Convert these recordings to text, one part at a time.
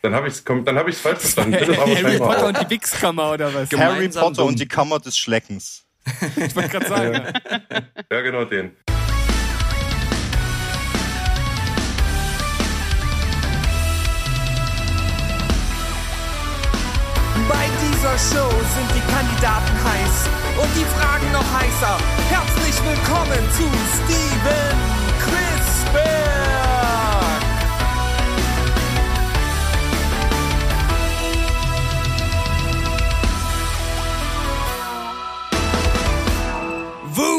Dann habe ich es hab ich's falsch verstanden. Harry Potter und die Wichskammer oder was? Harry Potter und die Kammer des Schleckens. ich wollte gerade sagen. ja, genau den. Bei dieser Show sind die Kandidaten heiß und die Fragen noch heißer. Herzlich willkommen zu Steven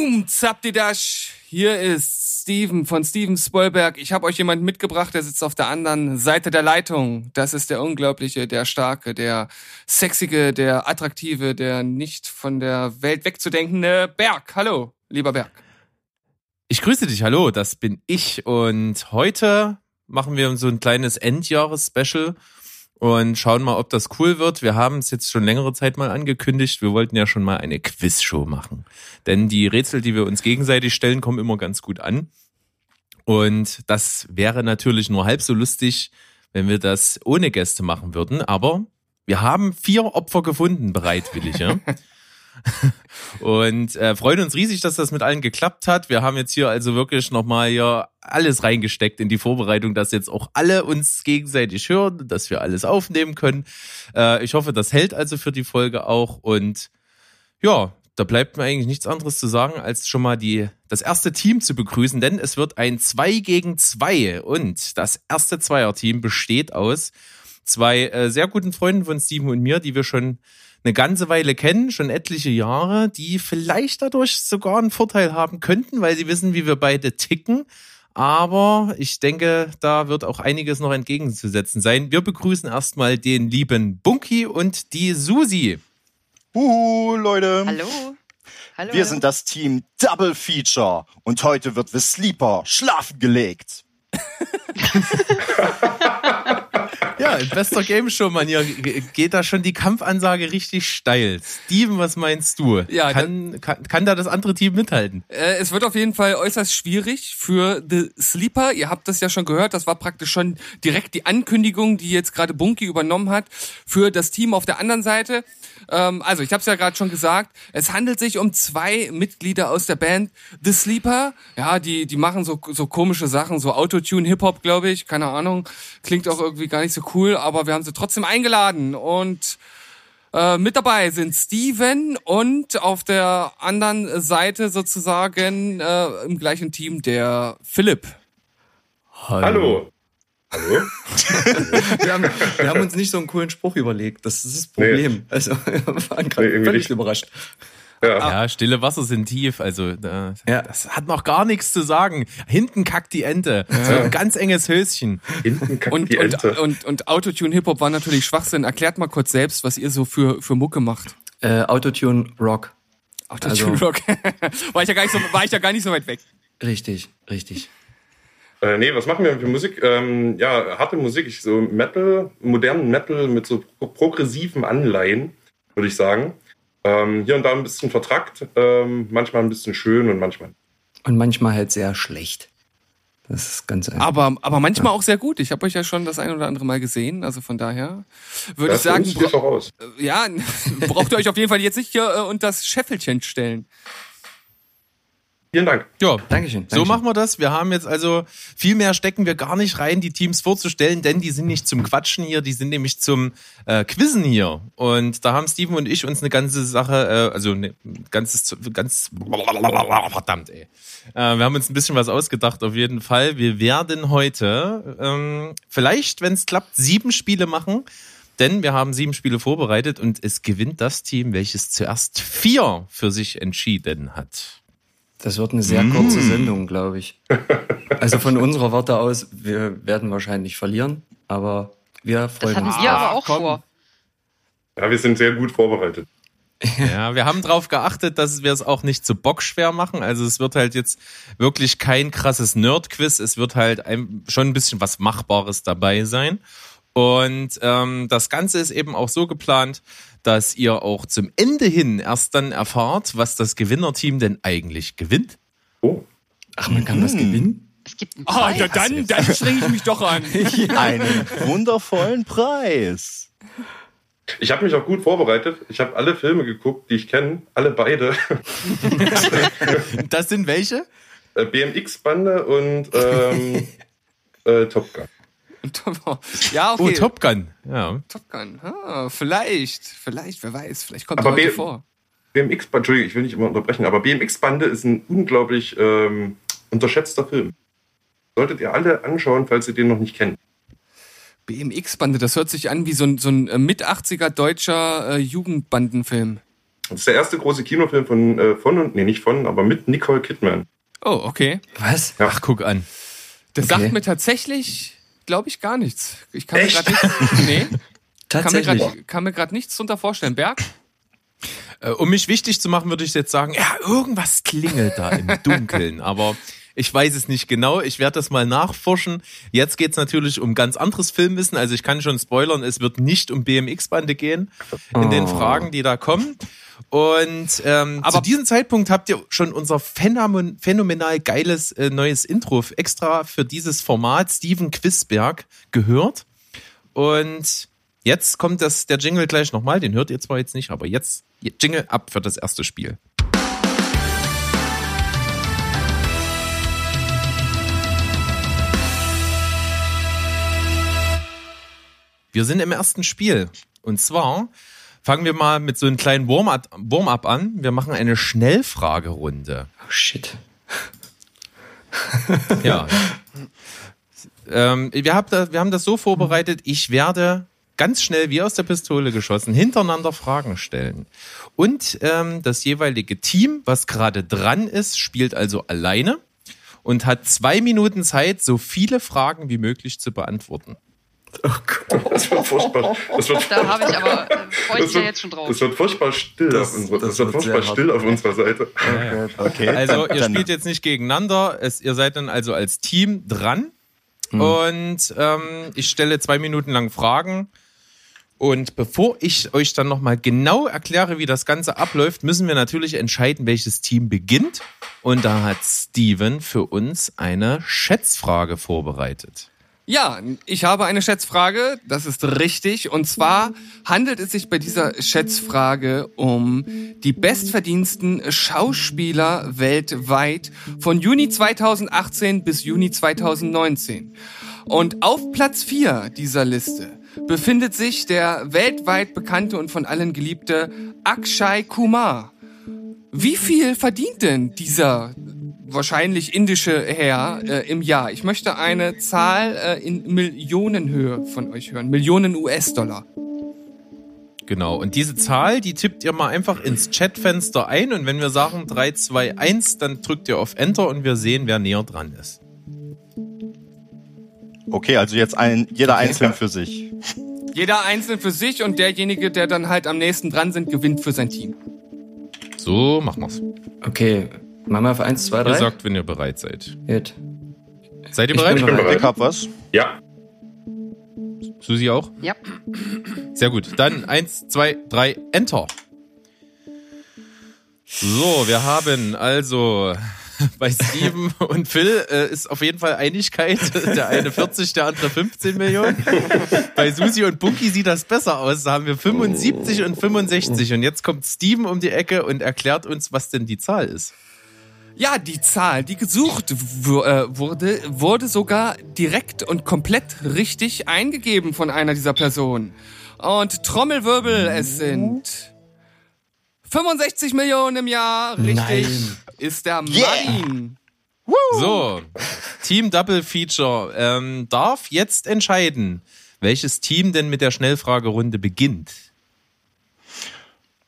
Boom, Zapdidash. Hier ist Steven von Steven Spoilberg. Ich habe euch jemanden mitgebracht, der sitzt auf der anderen Seite der Leitung. Das ist der Unglaubliche, der Starke, der Sexige, der Attraktive, der nicht von der Welt wegzudenkende Berg. Hallo, lieber Berg. Ich grüße dich, hallo, das bin ich. Und heute machen wir so ein kleines Endjahres-Special und schauen mal, ob das cool wird. Wir haben es jetzt schon längere Zeit mal angekündigt. Wir wollten ja schon mal eine Quizshow machen. Denn die Rätsel, die wir uns gegenseitig stellen, kommen immer ganz gut an. Und das wäre natürlich nur halb so lustig, wenn wir das ohne Gäste machen würden. Aber wir haben vier Opfer gefunden, bereitwillig. Ja? und äh, freuen uns riesig, dass das mit allen geklappt hat. Wir haben jetzt hier also wirklich nochmal hier alles reingesteckt in die Vorbereitung, dass jetzt auch alle uns gegenseitig hören, dass wir alles aufnehmen können. Äh, ich hoffe, das hält also für die Folge auch. Und ja, da bleibt mir eigentlich nichts anderes zu sagen, als schon mal die, das erste Team zu begrüßen, denn es wird ein 2 gegen 2 und das erste Zweierteam besteht aus zwei äh, sehr guten Freunden von Steven und mir, die wir schon eine ganze Weile kennen, schon etliche Jahre, die vielleicht dadurch sogar einen Vorteil haben könnten, weil sie wissen, wie wir beide ticken. Aber ich denke, da wird auch einiges noch entgegenzusetzen sein. Wir begrüßen erstmal den lieben Bunky und die Susi. Huhu, Leute. Hallo. Hallo. Wir sind das Team Double Feature und heute wird The Sleeper schlafen gelegt. Ja, in bester Game Show Manier geht da schon die Kampfansage richtig steil. Steven, was meinst du? Ja, kann, kann, kann da das andere Team mithalten? Äh, es wird auf jeden Fall äußerst schwierig für The Sleeper. Ihr habt das ja schon gehört, das war praktisch schon direkt die Ankündigung, die jetzt gerade Bunky übernommen hat für das Team auf der anderen Seite. Ähm, also, ich habe es ja gerade schon gesagt, es handelt sich um zwei Mitglieder aus der Band The Sleeper. Ja, die die machen so so komische Sachen, so Autotune Hip Hop, glaube ich, keine Ahnung. Klingt auch irgendwie gar nicht so cool, aber wir haben sie trotzdem eingeladen und äh, mit dabei sind Steven und auf der anderen Seite sozusagen äh, im gleichen Team der Philipp. Hallo. Hallo. Hallo? wir, haben, wir haben uns nicht so einen coolen Spruch überlegt. Das ist das Problem. Nee. Also, wir waren gerade nee, völlig nicht. überrascht. Ja. ja. stille Wasser sind tief. Also da, ja. das hat noch gar nichts zu sagen. Hinten kackt die Ente. Ja. So ein ganz enges Höschen. Hinten kackt und, die Ente. Und, und, und Autotune Hip Hop war natürlich Schwachsinn. Erklärt mal kurz selbst, was ihr so für, für Mucke macht. Äh, Autotune Rock. Autotune also, Rock. war, ich ja gar nicht so, war ich ja gar nicht so weit weg. Richtig, richtig. Äh, nee, was machen wir für Musik? Ähm, ja, harte Musik, ich, so Metal, modernen Metal mit so progressiven Anleihen, würde ich sagen. Ähm, hier und da ein bisschen vertrackt, ähm, manchmal ein bisschen schön und manchmal. Und manchmal halt sehr schlecht. Das ist ganz einfach. Aber, aber manchmal ja. auch sehr gut. Ich habe euch ja schon das ein oder andere Mal gesehen. Also von daher würde ich sagen. Auch aus. Äh, ja, braucht ihr euch auf jeden Fall jetzt nicht hier äh, unter das Scheffelchen stellen. Vielen Dank. Ja, Dankeschön. So machen wir das. Wir haben jetzt also viel mehr stecken wir gar nicht rein, die Teams vorzustellen, denn die sind nicht zum Quatschen hier, die sind nämlich zum äh, Quizzen hier. Und da haben Steven und ich uns eine ganze Sache, äh, also ein ganzes, ganz, verdammt, ey. Äh, wir haben uns ein bisschen was ausgedacht, auf jeden Fall. Wir werden heute ähm, vielleicht, wenn es klappt, sieben Spiele machen. Denn wir haben sieben Spiele vorbereitet und es gewinnt das Team, welches zuerst vier für sich entschieden hat. Das wird eine sehr kurze mm. Sendung, glaube ich. Also von unserer Warte aus, wir werden wahrscheinlich verlieren, aber wir freuen das uns. Das wir aber auch Komm. vor. Ja, wir sind sehr gut vorbereitet. Ja, wir haben darauf geachtet, dass wir es auch nicht zu bockschwer machen. Also es wird halt jetzt wirklich kein krasses Nerd-Quiz. Es wird halt ein, schon ein bisschen was Machbares dabei sein. Und ähm, das Ganze ist eben auch so geplant, dass ihr auch zum Ende hin erst dann erfahrt, was das Gewinnerteam denn eigentlich gewinnt. Oh. Ach, man kann mhm. das gewinnen? Es gibt einen Ah, Preis. ja, dann, dann streng ich mich doch an. Einen wundervollen Preis. Ich habe mich auch gut vorbereitet. Ich habe alle Filme geguckt, die ich kenne, alle beide. Das sind welche? Äh, BMX-Bande und ähm, äh, Top Gun. Ja, Oh, okay. Top Gun. Ja. Top Gun. Ah, vielleicht, vielleicht, wer weiß, vielleicht kommt Aber er vor. BMX-Bande, Entschuldigung, ich will nicht immer unterbrechen, aber BMX-Bande ist ein unglaublich ähm, unterschätzter Film. Solltet ihr alle anschauen, falls ihr den noch nicht kennt. BMX-Bande, das hört sich an wie so ein, so ein äh, mit 80er deutscher äh, Jugendbandenfilm. Das ist der erste große Kinofilm von, äh, von und, nee, nicht von, aber mit Nicole Kidman. Oh, okay. Was? Ja. Ach, guck an. Das Okay. sagt mir tatsächlich, glaube ich, gar nichts. Ich kann Echt? mir gerade nichts. Nee, kann mir Tatsächlich. grad- kann mir gerade nichts drunter vorstellen. Berg? Äh, Um mich wichtig zu machen, würde ich jetzt sagen, ja, irgendwas klingelt da im Dunkeln, aber ich weiß es nicht genau. Ich werde das mal nachforschen. Jetzt geht's natürlich um ganz anderes Filmwissen. Also ich kann schon spoilern, es wird nicht um BMX-Bande gehen in den Oh. Fragen, die da kommen. Und ähm, Aber- zu diesem Zeitpunkt habt ihr schon unser phänomen phänomenal geiles äh, neues Intro extra für dieses Format Steven Quisberg gehört. Und jetzt kommt das, der Jingle gleich nochmal, den hört ihr zwar jetzt nicht, aber jetzt Jingle ab für das erste Spiel. Wir sind im ersten Spiel. Und zwar fangen wir mal mit so einem kleinen Warm-up Warm an. Wir machen eine Schnellfragerunde. Oh, shit. Ja. ähm, wir, haben das, wir haben das so vorbereitet, ich werde ganz schnell wie aus der Pistole geschossen hintereinander Fragen stellen. Und ähm, das jeweilige Team, was gerade dran ist, spielt also alleine und hat zwei Minuten Zeit, so viele Fragen wie möglich zu beantworten. Das wird furchtbar. Das wird, Da habe ich aber, äh, freue ich mich ja jetzt schon drauf. das wird furchtbar still Das- auf unserer, das das wird wird furchtbar still auf unserer Seite. Okay. Also ihr dann, spielt jetzt nicht gegeneinander, es, ihr seid dann also als Team dran und ähm, ich stelle zwei Minuten lang Fragen und bevor ich euch dann nochmal genau erkläre, wie das Ganze abläuft, müssen wir natürlich entscheiden, welches Team beginnt und da hat Steven für uns eine Schätzfrage vorbereitet. Ja, ich habe eine Schätzfrage, das ist richtig. Und zwar handelt es sich bei dieser Schätzfrage um die bestverdiensten Schauspieler weltweit von Juni 2018 bis Juni 2019. Und auf Platz 4 dieser Liste befindet sich der weltweit bekannte und von allen geliebte Akshay Kumar. Wie viel verdient denn dieser wahrscheinlich indische Herr äh, im Jahr? Ich möchte eine Zahl äh, in Millionenhöhe von euch hören. Millionen US-Dollar. Genau, und diese Zahl, die tippt ihr mal einfach ins Chatfenster ein und wenn wir sagen 3, 2, 1, dann drückt ihr auf Enter und wir sehen, wer näher dran ist. okay, also jetzt ein, jeder einzeln für sich. Jeder einzeln für sich und derjenige, der dann halt am nächsten dran sind, gewinnt für sein Team. So machen wir's. Okay, machen wir auf 1, 2, Ihr 3. sagt, wenn ihr bereit seid. Gut. Seid ihr Ich bereit? bin bin bereit. bereit. Ich hab was. Ja, Susi auch? Ja. Sehr gut. Dann eins, zwei, drei, Enter. So, wir haben also bei Steven und Phil äh, ist auf jeden Fall Einigkeit. Der eine 40, der andere 15 Millionen. Bei Susi und Bunky sieht das besser aus. Da haben wir 75 und 65. Und jetzt kommt Steven um die Ecke und erklärt uns, was denn die Zahl ist. Ja, die Zahl, die gesucht äh, wurde, wurde sogar direkt und komplett richtig eingegeben von einer dieser Personen. Und Trommelwirbel, es sind 65 Millionen im Jahr. Richtig Nein. ist der Yeah. Martin. So, Team Double Feature ähm, darf jetzt entscheiden, welches Team denn mit der Schnellfragerunde beginnt.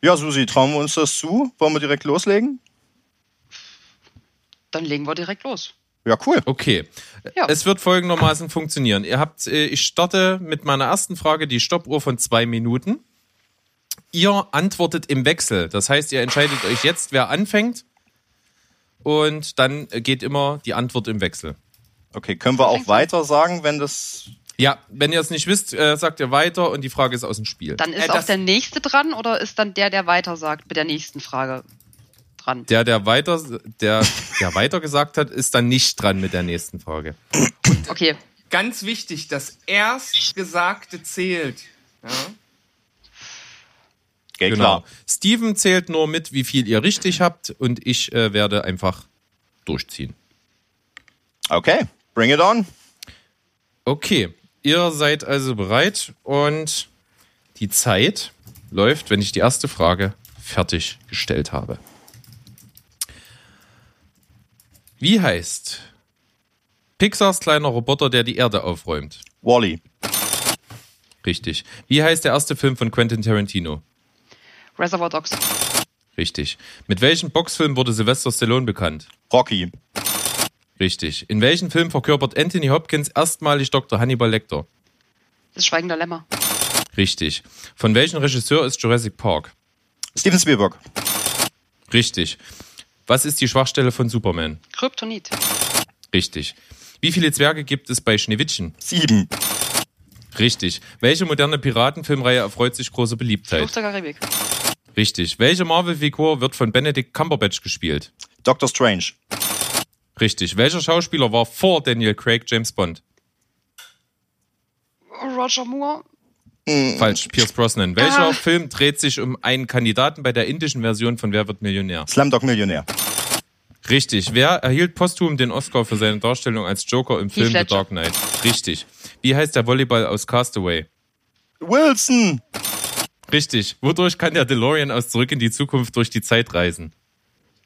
Ja, Susi, trauen wir uns das zu? Wollen wir direkt loslegen? Dann legen wir direkt los. Ja, cool. Okay. Ja. Es wird folgendermaßen funktionieren. Ihr habt, äh, ich starte mit meiner ersten Frage die Stoppuhr von zwei Minuten. Ihr antwortet im Wechsel. Das heißt, ihr entscheidet euch jetzt, wer anfängt. Und dann geht immer die Antwort im Wechsel. Okay, können wir auch weiter sagen, wenn das. Ja, wenn ihr es nicht wisst, äh, sagt ihr weiter und die Frage ist aus dem Spiel. Dann ist Äh, auch das- der nächste dran oder ist dann der, der weiter sagt, mit der nächsten Frage dran. Der, der weiter, der, der weiter gesagt hat, ist dann nicht dran mit der nächsten Frage. Okay, Ganz wichtig, das Erstgesagte zählt. Ja? Geht Genau. klar. Steven zählt nur mit, wie viel ihr richtig habt und ich äh, werde einfach durchziehen. Okay, bring it on. Okay, ihr seid also bereit und die Zeit läuft, wenn ich die erste Frage fertig gestellt habe. Wie heißt Pixars kleiner Roboter, der die Erde aufräumt? Wally. Richtig. Wie heißt der erste Film von Quentin Tarantino? Reservoir Dogs. Richtig. Mit welchem Boxfilm wurde Sylvester Stallone bekannt? Rocky. Richtig. In welchem Film verkörpert Anthony Hopkins erstmalig Dr. Hannibal Lecter? Das Schweigen der Lämmer. Richtig. Von welchem Regisseur ist Jurassic Park? Steven Spielberg. Richtig. Was ist die Schwachstelle von Superman? Kryptonit. Richtig. Wie viele Zwerge gibt es bei Schneewittchen? Sieben. Richtig. Welche moderne Piratenfilmreihe erfreut sich große Beliebtheit? Fluch der Karibik. Richtig. Welche Marvel-Figur wird von Benedict Cumberbatch gespielt? Doctor Strange. Richtig. Welcher Schauspieler war vor Daniel Craig James Bond? Roger Moore. Falsch. Pierce Brosnan. Welcher Ah. Film dreht sich um einen Kandidaten bei der indischen Version von Wer wird Millionär? Slumdog Millionär. Richtig. Wer erhielt posthum den Oscar für seine Darstellung als Joker im Film The. Dark Knight? Richtig. Wie heißt der Volleyball aus Castaway? Wilson. Richtig. Wodurch kann der DeLorean aus Zurück in die Zukunft durch die Zeit reisen?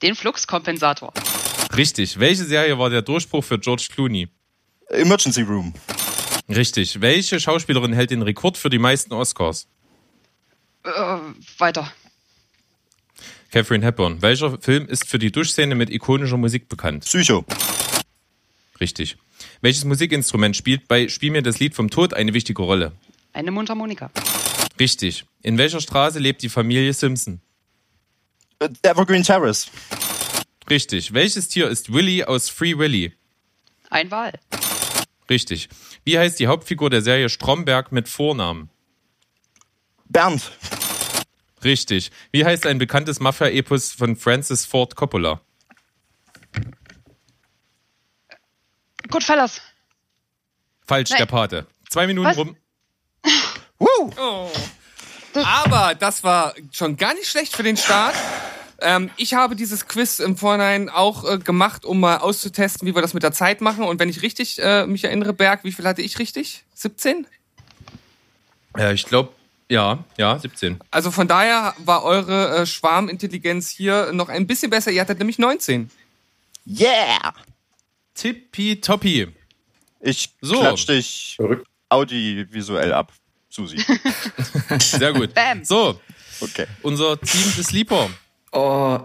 Den Fluxkompensator. Richtig. Welche Serie war der Durchbruch für George Clooney? Emergency Room. Richtig. Welche Schauspielerin hält den Rekord für die meisten Oscars? Äh, weiter. Catherine Hepburn. Welcher Film ist für die Duschszene mit ikonischer Musik bekannt? Psycho. Richtig. Welches Musikinstrument spielt bei Spiel mir das Lied vom Tod eine wichtige Rolle? Eine Mundharmonika. Richtig. In welcher Straße lebt die Familie Simpson? Äh, Evergreen Terrace. Richtig. Welches Tier ist Willy aus Free Willy? Ein Wal. Richtig. Wie heißt die Hauptfigur der Serie Stromberg mit Vornamen? Bernd. Richtig. Wie heißt ein bekanntes Mafia-Epos von Francis Ford Coppola? Goodfellas. Falsch, Nein. der Pate. Zwei Minuten Was? rum. Oh. Aber das war schon gar nicht schlecht für den Start. Ähm, ich habe dieses Quiz im Vorhinein auch äh, gemacht, um mal auszutesten, wie wir das mit der Zeit machen. Und wenn ich richtig äh, mich erinnere, Berg, wie viel hatte ich richtig? 17? Ja, ich glaube, ja, ja, 17. Also von daher war eure äh, Schwarmintelligenz hier noch ein bisschen besser. Ihr hattet nämlich 19. Yeah. Tippitoppi. Ich So. klatsch dich audiovisuell ab, Susi. Sehr gut. Bam. So, Okay. unser Team des Sleeper. Oh,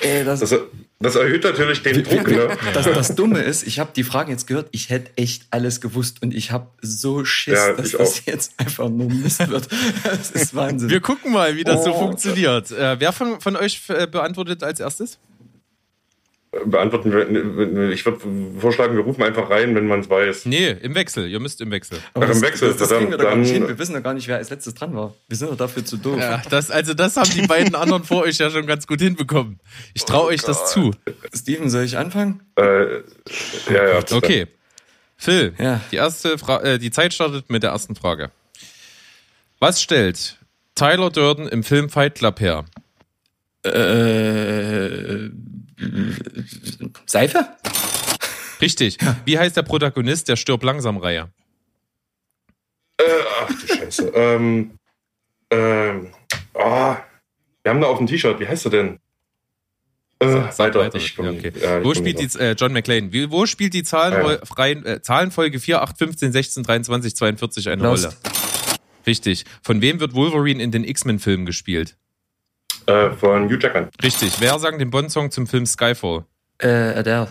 ey, das, Das, das erhöht natürlich den Druck, ne? das, das Dumme ist, ich habe die Fragen jetzt gehört, ich hätte echt alles gewusst und ich habe so Schiss, Ja, dass das auch. jetzt einfach nur Mist wird. Das ist Wahnsinn. Wir gucken mal, wie das so Oh. funktioniert. Äh, wer von, von euch äh, beantwortet als erstes? Beantworten wir, ich würde vorschlagen, wir rufen einfach rein, wenn man es weiß. Nee, im Wechsel. Ihr müsst im Wechsel. Aber Ach, im das, Wechsel, das, das kriegen wir doch gar nicht hin. Wir wissen doch gar nicht, wer als letztes dran war. Wir sind doch dafür zu doof. Ja, das, also das haben die beiden anderen vor euch ja schon ganz gut hinbekommen. Ich traue euch das zu. Steven, soll ich anfangen? Äh, ja, ja. Okay. Phil, Ja. die erste Fra äh, die Zeit startet mit der ersten Frage. Was stellt Tyler Durden im Film Fight Club her? Äh, Seife? Richtig. Wie heißt der Protagonist der Stirb langsam Reihe? Äh, ach du Scheiße. ähm, ähm, oh, wir haben da auf dem T-Shirt, wie heißt er denn? Äh, Sag weiter. Ich Ja, komm, okay. ja, ich wo spielt die äh, John McClane? Wie, wo spielt die Zahlenreihen, äh, Zahlenfolge 4, 8, 15, 16, 23, 42 eine Lost. Rolle? Richtig. Von wem wird Wolverine in den X-Men-Filmen gespielt? Äh, von Hugh Jackman. Richtig. Wer sang den Bond-Song zum Film Skyfall? Äh, Adele.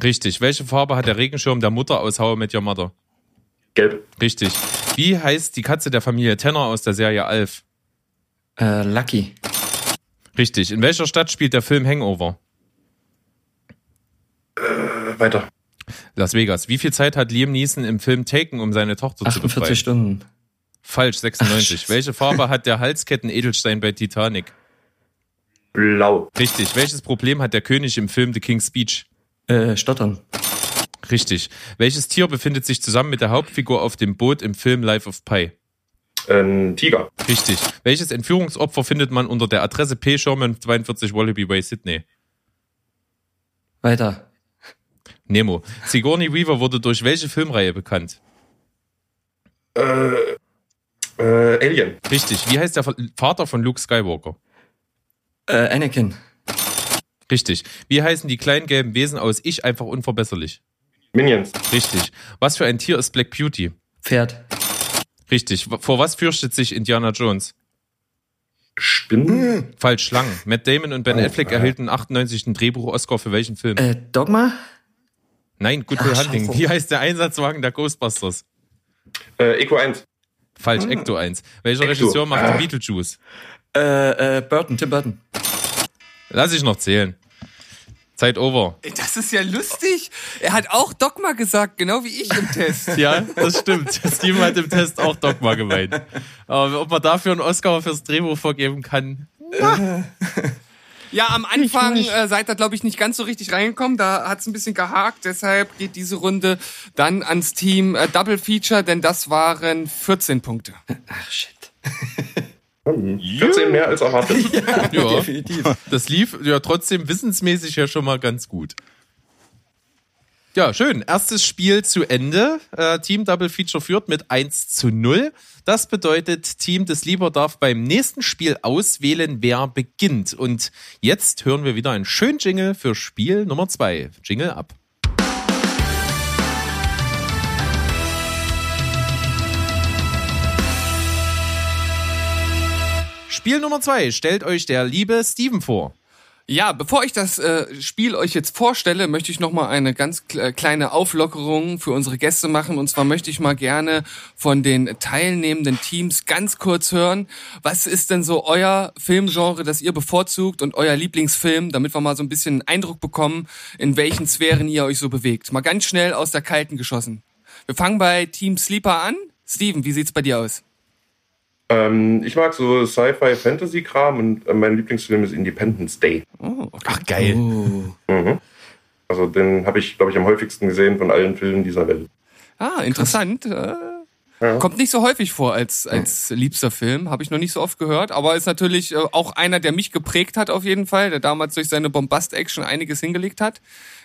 Richtig. Welche Farbe hat der Regenschirm der Mutter aus How I Met Your Mother? Gelb. Richtig. Wie heißt die Katze der Familie Tanner aus der Serie Alf? Äh, Lucky. Richtig. In welcher Stadt spielt der Film Hangover? Äh, weiter. Las Vegas. Wie viel Zeit hat Liam Neeson im Film Taken, um seine Tochter zu 48 befreien? Stunden. Falsch, 96. Ach. Welche Farbe hat der Halsketten-Edelstein bei Titanic? Blau. Richtig. Welches Problem hat der König im Film The King's Speech? Äh, Stottern. Richtig. Welches Tier befindet sich zusammen mit der Hauptfigur auf dem Boot im Film Life of Pi? Ein Tiger. Richtig. Welches Entführungsopfer findet man unter der Adresse P. Sherman 42 Wallaby Way, Sydney? Weiter. Nemo. Sigourney Weaver wurde durch welche Filmreihe bekannt? Äh, äh, Alien. Richtig. Wie heißt der Vater von Luke Skywalker? Äh, Anakin. Richtig. Wie heißen die kleinen gelben Wesen aus Ich einfach unverbesserlich? Minions. Richtig. Was für ein Tier ist Black Beauty? Pferd. Richtig. Vor was fürchtet sich Indiana Jones? Spinnen? Falsch, Schlangen. Matt Damon und Ben Oh, Affleck äh. erhielten 98 einen Drehbuch-Oscar für welchen Film? Äh, Dogma? Nein, Good Will Hunting. scheiße. Wie heißt der Einsatzwagen der Ghostbusters? Äh, Eco 1. Falsch, Ecto 1. Welcher Ecto. Regisseur macht Ah. Beetlejuice? Äh, äh, Burton, Tim Burton. Lass ich noch zählen. Zeit over. Das ist ja lustig. Er hat auch Dogma gesagt, genau wie ich im Test. Ja, das stimmt. Steven hat im Test auch Dogma gemeint. Aber ob man dafür einen Oscar fürs Drehbuch vergeben kann, Ja, am Anfang äh, seid ihr, glaube ich, nicht ganz so richtig reingekommen. Da hat's ein bisschen gehakt. Deshalb geht diese Runde dann ans Team äh, Double Feature, denn das waren 14 Punkte. Ach, shit. 14 mehr als erwartet. ja, Definitiv. das lief ja trotzdem wissensmäßig ja schon mal ganz gut. Ja, schön. Erstes Spiel zu Ende. Äh, Team Double Feature führt mit 1 zu 0. Das bedeutet, Team des Lieber darf beim nächsten Spiel auswählen, wer beginnt. Und jetzt hören wir wieder einen schönen Jingle für Spiel Nummer 2. Jingle ab. Spiel Nummer 2 stellt euch der liebe Steven vor. Ja, bevor ich das äh, Spiel euch jetzt vorstelle, möchte ich noch mal eine ganz kle- kleine Auflockerung für unsere Gäste machen. Und zwar möchte ich mal gerne von den teilnehmenden Teams ganz kurz hören, was ist denn so euer Filmgenre, das ihr bevorzugt und euer Lieblingsfilm, damit wir mal so ein bisschen einen Eindruck bekommen, in welchen Sphären ihr euch so bewegt. Mal ganz schnell aus der Kalten geschossen. Wir fangen bei Team Sleeper an. Steven, wie sieht's bei dir aus? Ähm, ich mag so Sci-Fi-Fantasy-Kram und äh, mein Lieblingsfilm ist Independence Day. Oh, okay. Ach, geil. Oh. Mhm. Also den habe ich, glaube ich, am häufigsten gesehen von allen Filmen dieser Welt. Ah, interessant. Äh, Ja. Kommt nicht so häufig vor als, als liebster Film, habe ich noch nicht so oft gehört, aber ist natürlich äh, auch einer, der mich geprägt hat auf jeden Fall, der damals durch seine Bombast-Action einiges hingelegt hat.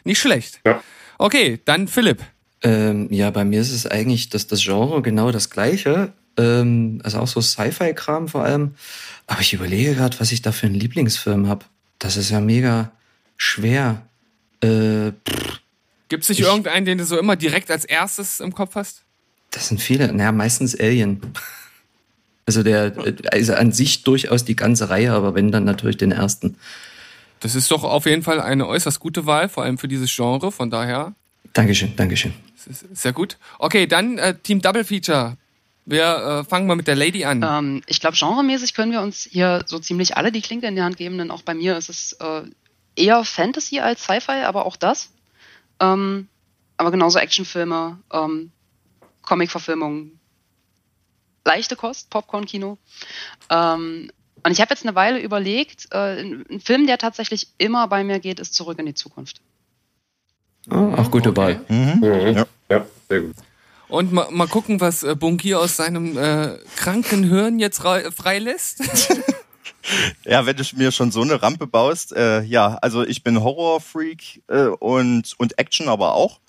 Nicht schlecht. Ja. Okay, dann Philipp. Ähm, ja, bei mir ist es eigentlich das, das Genre genau das gleiche. Ähm, also auch so Sci-Fi-Kram vor allem. Aber ich überlege gerade, was ich da für einen Lieblingsfilm habe. Das ist ja mega schwer. Äh, Gibt es nicht Ich- irgendeinen, den du so immer direkt als erstes im Kopf hast? das sind viele. Naja, meistens Alien. Also der, also an sich durchaus die ganze Reihe, aber wenn dann natürlich den ersten. Das ist doch auf jeden Fall eine äußerst gute Wahl, vor allem für dieses Genre, von daher Dankeschön, Dankeschön. sehr gut. Okay, dann äh, Team Double Feature. Wir äh, fangen mal mit der Lady an. Ähm, ich glaube, genremäßig können wir uns hier so ziemlich alle die Klinke in die Hand geben, denn auch bei mir ist es äh, eher Fantasy als Sci-Fi, aber auch das. Ähm, aber genauso Actionfilme, ähm, Comic-Verfilmungen, leichte Kost, Popcorn-Kino. Ähm, und ich habe jetzt eine Weile überlegt, äh, ein ein Film, der tatsächlich immer bei mir geht, ist Zurück in die Zukunft. Oh, auch gute Okay. Wahl. Mhm. Mhm. Ja. Ja, sehr gut. Und mal, mal gucken, was äh, Bunky aus seinem äh, kranken Hirn jetzt freilässt. Ja, wenn du mir schon so eine Rampe baust, äh, ja, also ich bin Horrorfreak äh, und, und Action aber auch.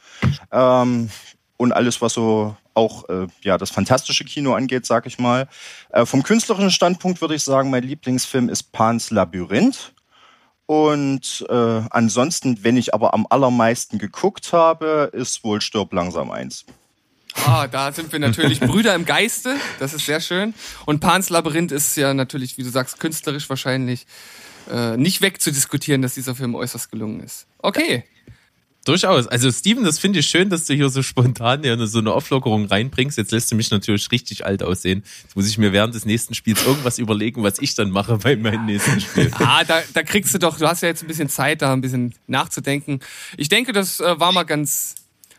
Ähm, und alles, was so auch äh, ja, das fantastische Kino angeht, sag ich mal. Äh, vom künstlerischen Standpunkt würde ich sagen, mein Lieblingsfilm ist Pans Labyrinth. Und äh, ansonsten, wenn ich aber am allermeisten geguckt habe, ist wohl Stirb langsam eins. Ah, da sind wir natürlich Brüder im Geiste. Das ist sehr schön. Und Pans Labyrinth ist ja natürlich, wie du sagst, künstlerisch wahrscheinlich äh, nicht wegzudiskutieren, dass dieser Film äußerst gelungen ist. Okay. Durchaus. Also Steven, das finde ich schön, dass du hier so spontan ja, so eine Auflockerung reinbringst. Jetzt lässt du mich natürlich richtig alt aussehen. Jetzt muss ich mir während des nächsten Spiels irgendwas überlegen, was ich dann mache bei meinem nächsten Spiel. Ah, da, da kriegst du doch, du hast ja jetzt ein bisschen Zeit, da ein bisschen nachzudenken. Ich denke, das äh, war mal ganz,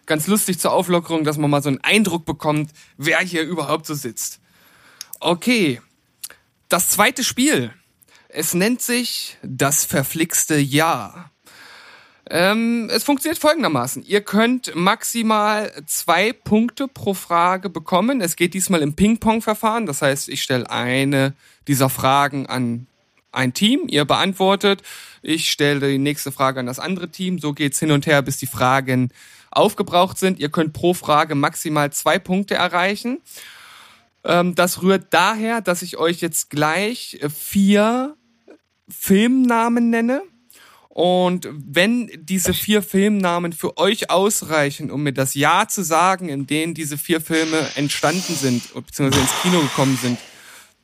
ganz lustig zur Auflockerung, dass man mal so einen Eindruck bekommt, wer hier überhaupt so sitzt. Okay. Das zweite Spiel. Es nennt sich das verflixte Jahr. Ähm, es funktioniert folgendermaßen. Ihr könnt maximal zwei Punkte pro Frage bekommen. Es geht diesmal im Ping-Pong-Verfahren. Das heißt, ich stelle eine dieser Fragen an ein Team, ihr beantwortet. Ich stelle die nächste Frage an das andere Team. So geht's hin und her, bis die Fragen aufgebraucht sind. Ihr könnt pro Frage maximal zwei Punkte erreichen. Ähm, das rührt daher, dass ich euch jetzt gleich vier Filmnamen nenne. Und wenn diese vier Filmnamen für euch ausreichen, um mir das Jahr zu sagen, in dem diese vier Filme entstanden sind, beziehungsweise ins Kino gekommen sind,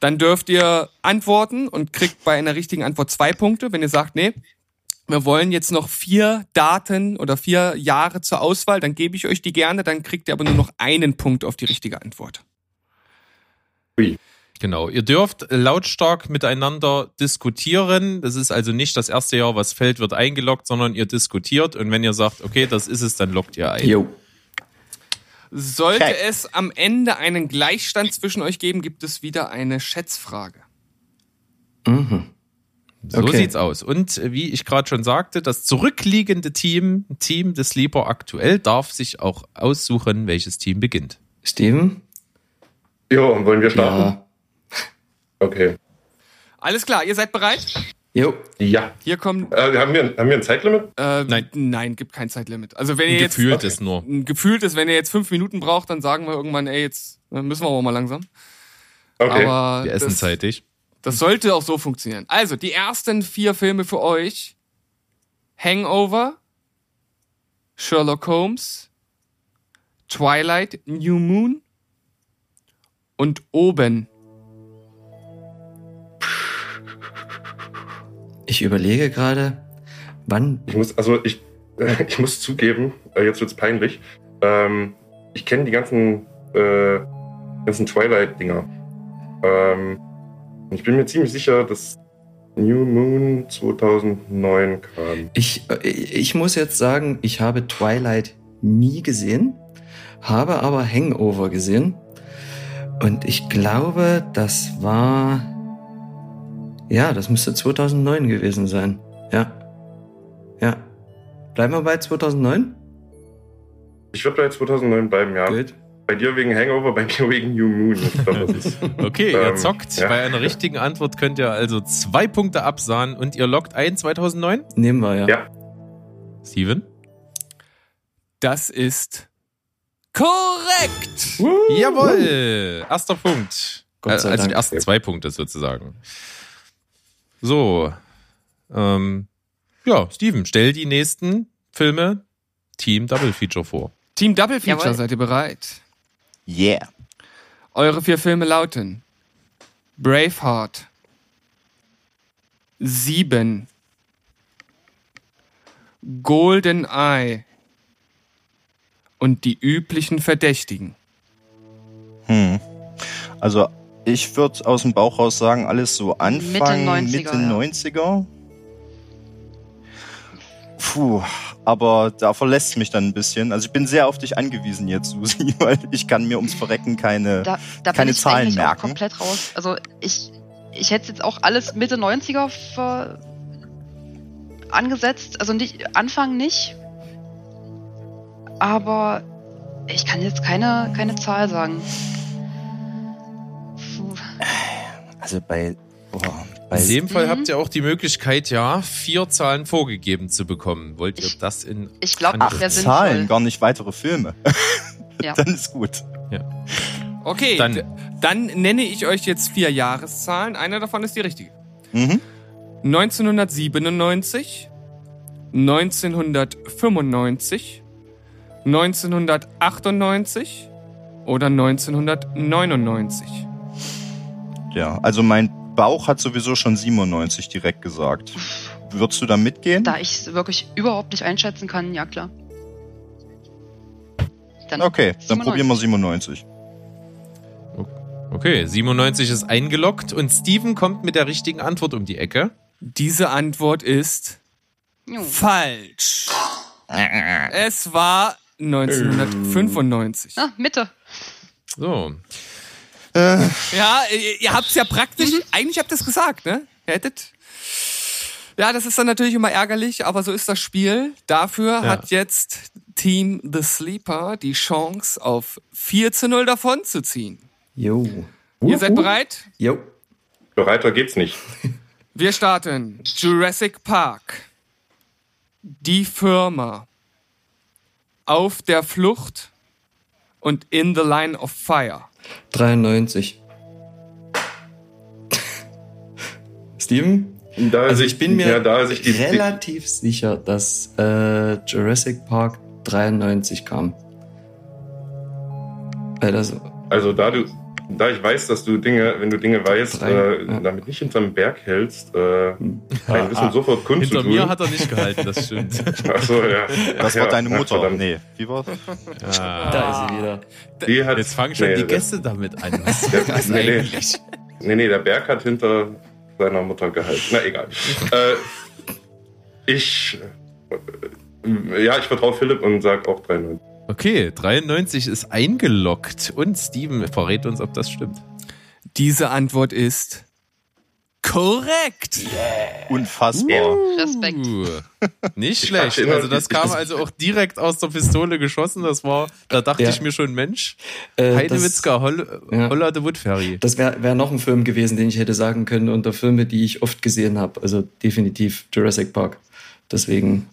dann dürft ihr antworten und kriegt bei einer richtigen Antwort zwei Punkte. Wenn ihr sagt, nee, wir wollen jetzt noch vier Daten oder vier Jahre zur Auswahl, dann gebe ich euch die gerne, dann kriegt ihr aber nur noch einen Punkt auf die richtige Antwort. Ui. Genau, ihr dürft lautstark miteinander diskutieren. Das ist also nicht das erste Jahr, was fällt, wird eingeloggt, sondern ihr diskutiert und wenn ihr sagt, okay, das ist es, dann loggt ihr ein. Jo. Sollte Okay. es am Ende einen Gleichstand zwischen euch geben, gibt es wieder eine Schätzfrage. Mhm. So Okay. sieht's aus. Und äh, wie ich gerade schon sagte, das zurückliegende Team, Team des Sleeper aktuell, darf sich auch aussuchen, welches Team beginnt. Steven? Jo, wollen wir starten? Ja. Okay. Alles klar, ihr seid bereit? Jo. Ja. Hier kommt. Äh, haben, wir, haben wir ein Zeitlimit? Äh, Nein. Nein, gibt kein Zeitlimit. Also wenn ihr jetzt Gefühlt okay. ist nur. gefühlt ist, wenn ihr jetzt fünf Minuten braucht, dann sagen wir irgendwann, ey, jetzt äh, müssen wir aber mal langsam. Okay. Aber Wir essen das, zeitig. Das sollte auch so funktionieren. Also, die ersten vier Filme für euch. Hangover, Sherlock Holmes, Twilight, New Moon und Oben. Ich überlege gerade, wann. Ich muss, also ich, ich muss zugeben, äh, jetzt wird's peinlich. Ähm, ich kenne die ganzen, äh, ganzen Twilight-Dinger. Ähm, ich bin mir ziemlich sicher, dass New Moon 2009 kam. Ich, äh, ich muss jetzt sagen, ich habe Twilight nie gesehen, habe aber Hangover gesehen. Und ich glaube, das war. Ja, das müsste 2009 gewesen sein. Ja. Ja. Bleiben wir bei 2009? Ich würde bei 2009 bleiben, ja. Gut. Bei dir wegen Hangover, bei mir wegen New Moon. Okay, ihr Ähm, zockt. ja. Bei einer richtigen Antwort könnt ihr also zwei Punkte absahen und ihr loggt ein 2009. Nehmen wir, ja. Ja. Steven? Das ist korrekt. Jawohl! Erster Punkt. Gott sei also die Dank. ersten zwei Punkte sozusagen. So. Ähm, ja, Steven, stell die nächsten Filme Team Double Feature vor. Team Double Feature, Jawohl. seid ihr bereit? Yeah. Eure vier Filme lauten Braveheart, Sieben, Golden Eye und die üblichen Verdächtigen. Hm. Also ich würde aus dem Bauch raus sagen, alles so Anfang, 90er, Mitte ja. 90er. Puh, aber da verlässt mich dann ein bisschen. Also ich bin sehr auf dich angewiesen jetzt, Susi, weil ich kann mir ums Verrecken keine... Da, da Keine bin ich Zahlen eigentlich merken. auch komplett raus. Also ich, ich hätte jetzt auch alles Mitte 90er ver angesetzt. Also nicht, Anfang nicht. Aber ich kann jetzt keine, keine Zahl sagen. Puh. Also bei... Boah, bei In dem Fall Mhm. habt ihr auch die Möglichkeit, ja, vier Zahlen vorgegeben zu bekommen. Wollt ihr Ich- das in Ich glaube, Ach, das wäre Zahlen, sinnvoll. gar nicht weitere Filme. Ja. dann ist gut. Okay, Dann- dann, dann nenne ich euch jetzt vier Jahreszahlen. Einer davon ist die richtige. Mhm. 1997, 1995, 1998 oder 1999. Ja, also mein Bauch hat sowieso schon 97 direkt gesagt. Würdest du da mitgehen? Da ich es wirklich überhaupt nicht einschätzen kann, ja klar. Dann Okay, dann 97. probieren wir 97. Okay, 97 ist eingeloggt und Steven kommt mit der richtigen Antwort um die Ecke. Diese Antwort ist Jo. falsch. Es war 1995. Ah, Mitte. So, Ja, ihr, ihr habt's ja praktisch, eigentlich habt ihr es gesagt, ne? hättet. Ja, das ist dann natürlich immer ärgerlich, aber so ist das Spiel. Dafür Ja. hat jetzt Team The Sleeper die Chance, auf 4 zu 0 davon zu ziehen. Jo. Ihr seid bereit? Jo. Bereiter geht's nicht. Wir starten. Jurassic Park. Die Firma. Auf der Flucht und in the line of fire. 93. Steven? Da Also ich bin mir ja, relativ sicher, dass äh, Jurassic Park 93 kam. Das, also da du, da ich weiß, dass du Dinge, wenn du Dinge weißt, Drei, äh, ja. damit nicht hinterm Berg hältst, äh, ein Wissen sofort Hinter kundzutun. mir hat er nicht gehalten, das stimmt. Achso, ja. Das Ach war ja, deine ach, Mutter. verdammt. nee, wie war's? Ah, da ist sie wieder. Die hat, jetzt fangen schon nee, die der- Gäste damit an. Was Der, ist das nee, nee. eigentlich? Nee, nee, der Berg hat hinter seiner Mutter gehalten. Na, egal. äh, ich. Äh, ja, ich vertraue Philipp und sag auch 3-0. Okay, 93 ist eingeloggt und Steven verrät uns, ob das stimmt. Diese Antwort ist korrekt. Unfassbar. Respekt. Uh, nicht Ich schlecht. Also das kam also auch direkt aus der Pistole geschossen. Das war, da dachte Ja. ich mir schon, Mensch, Äh, Heidewitzka, Holl, ja. Holler the Wood Fairy. Das wäre wär noch ein Film gewesen, den ich hätte sagen können unter Filme, die ich oft gesehen habe. Also definitiv Jurassic Park. Deswegen,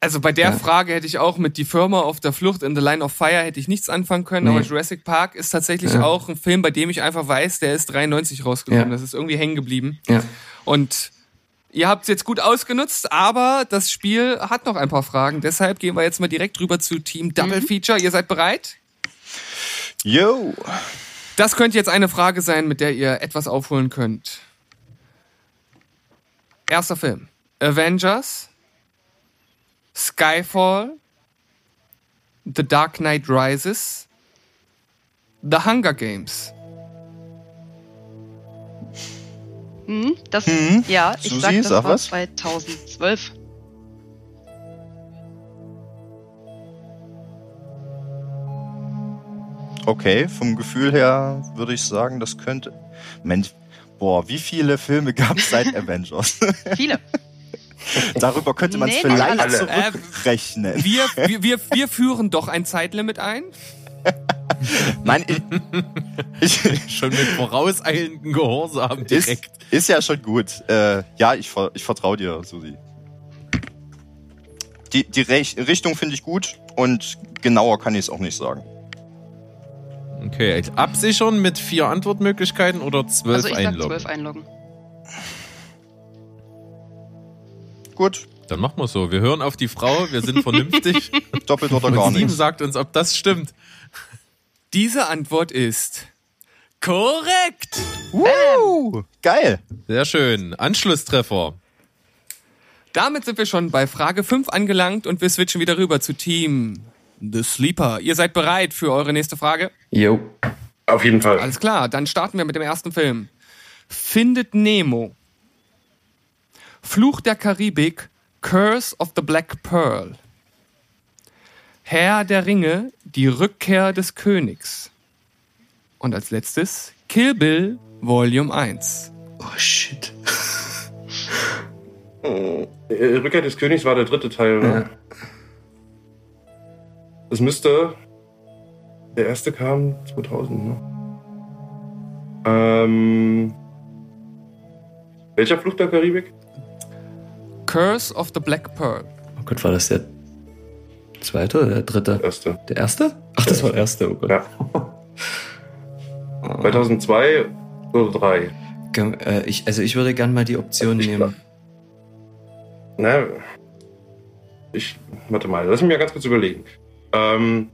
Also bei der Ja. Frage hätte ich auch mit die Firma auf der Flucht in the line of fire hätte ich nichts anfangen können, Nee. aber Jurassic Park ist tatsächlich Ja. auch ein Film, bei dem ich einfach weiß, der ist 93 rausgekommen. Ja. Das ist irgendwie hängen geblieben. ja. Und ihr habt es jetzt gut ausgenutzt, aber das Spiel hat noch ein paar Fragen. Deshalb gehen wir jetzt mal direkt rüber zu Team Double Feature. Ihr seid bereit? Yo. Das könnte jetzt eine Frage sein, mit der ihr etwas aufholen könnt. Erster Film. Avengers, Skyfall, The Dark Knight Rises, The Hunger Games. Hm, das, Hm? ja, ich Susi, sag, das sag war was. 2012. Okay, vom Gefühl her würde ich sagen, das könnte. Mensch, boah, wie viele Filme gab es seit Avengers? Viele. Darüber könnte man es Nee, vielleicht alle. zurückrechnen. Wir, wir, wir, wir führen doch ein Zeitlimit ein. Nein, ich, ich, Schon mit vorauseilenden Gehorsam ist, direkt. ist ja schon gut. Äh, ja, ich, ich vertraue dir, Susi. Die, die Rech Richtung finde ich gut und genauer kann ich es auch nicht sagen. Okay, absichern mit vier Antwortmöglichkeiten oder zwölf Also ich sag einloggen? 12 einloggen. Gut, Dann machen wir so. Wir hören auf die Frau, wir sind vernünftig. doppelt oder und gar Steven nichts. sagt uns, ob das stimmt. Diese Antwort ist korrekt. Uh, geil. Sehr schön. Anschlusstreffer. Damit sind wir schon bei Frage 5 angelangt und wir switchen wieder rüber zu Team The Sleeper. Ihr seid bereit für eure nächste Frage? Jo. Auf jeden Fall. Alles klar, dann starten wir mit dem ersten Film. Findet Nemo. Fluch der Karibik, Curse of the Black Pearl. Herr der Ringe, die Rückkehr des Königs. Und als letztes Kill Bill Volume 1. Oh shit. Äh, Rückkehr des Königs war der dritte Teil. Ne? Ja. Das müsste. Der erste kam 2000, ne? Ähm. Welcher Fluch der Karibik? Curse of the Black Pearl. Oh Gott, war das der zweite oder der dritte? Der erste. Der erste? Ach, das war der erste, oh Gott. Ja. 2002 oder 3. Gern- Äh, ich, also ich würde gerne mal die Option Ich nehmen. Na, ich, warte mal, lass mich mal ganz kurz überlegen. Ähm,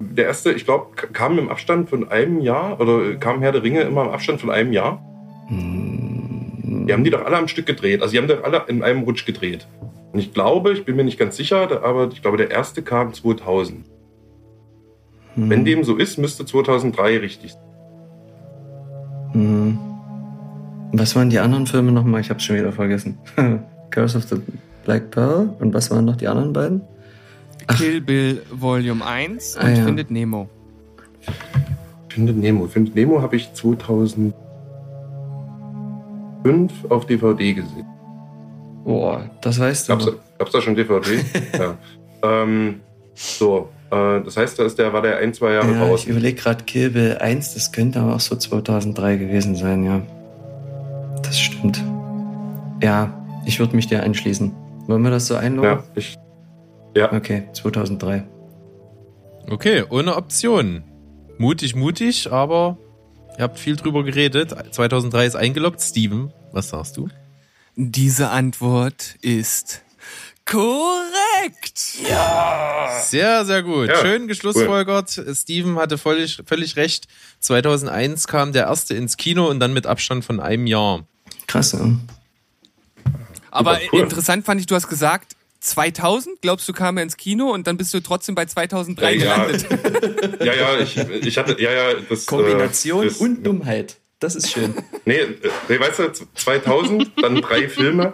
der erste, ich glaube, kam im Abstand von einem Jahr oder kam Herr der Ringe immer im Abstand von einem Jahr? Hm, Die haben die doch alle am Stück gedreht. Also die haben doch alle in einem Rutsch gedreht. Und ich glaube, ich bin mir nicht ganz sicher, aber ich glaube, der erste kam 2000. hm, Wenn dem so ist, müsste 2003 richtig sein. hm. Was waren die anderen Filme nochmal? Ich hab's schon wieder vergessen. Curse of the Black Pearl. Und was waren noch die anderen beiden? Kill Bill Volume 1 und Ah, ja. Findet Nemo. Findet Nemo. Findet Nemo habe ich 2000. fünf auf DVD gesehen. Boah, das weißt du. Gab's, gab's da schon DVD? ja. Ähm, so, äh, das heißt, da ist der, war der ein, zwei Jahre Ja, ich raus. überlege gerade Kill Bill 1, das könnte aber auch so 2003 gewesen sein, ja. Das stimmt. Ja, ich würde mich dir anschließen. Wollen wir das so einloggen? Ja, ich, ja. Okay, 2003. Okay, ohne Option. Mutig, mutig, aber ihr habt viel drüber geredet. 2003 ist eingeloggt. Steven, was sagst du? Diese Antwort ist korrekt. Sehr, sehr gut. Ja, Schön geschlussfolgert. Steven hatte völlig, völlig recht. 2001 kam der erste ins Kino und dann mit Abstand von einem Jahr. Krass, ja. Aber cool. interessant fand ich, du hast gesagt, 2000, glaubst du, kam er ins Kino und dann bist du trotzdem bei 2003 Ja, ja. gelandet. ja, ja, ich, ich hatte, ja, ja, das. Kombination äh, das, und Dummheit. Das ist schön. Nee, äh, nee, weißt du, 2000, dann drei Filme.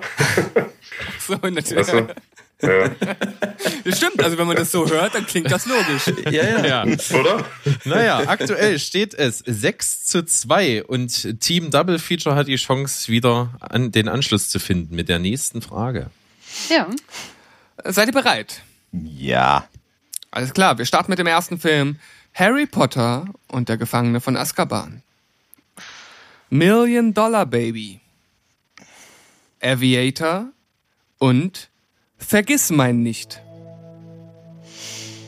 So, natürlich. Weißt du? Ja. Das stimmt, also wenn man das so hört, dann klingt das logisch. Ja, ja. Ja. Oder? Naja, aktuell steht es 6 zu 2 und Team Double Feature hat die Chance, wieder an den Anschluss zu finden mit der nächsten Frage. Ja. Seid ihr bereit? Ja. Alles klar, wir starten mit dem ersten Film. Harry Potter und der Gefangene von Azkaban. Million Dollar Baby. Aviator und Vergiss mein nicht.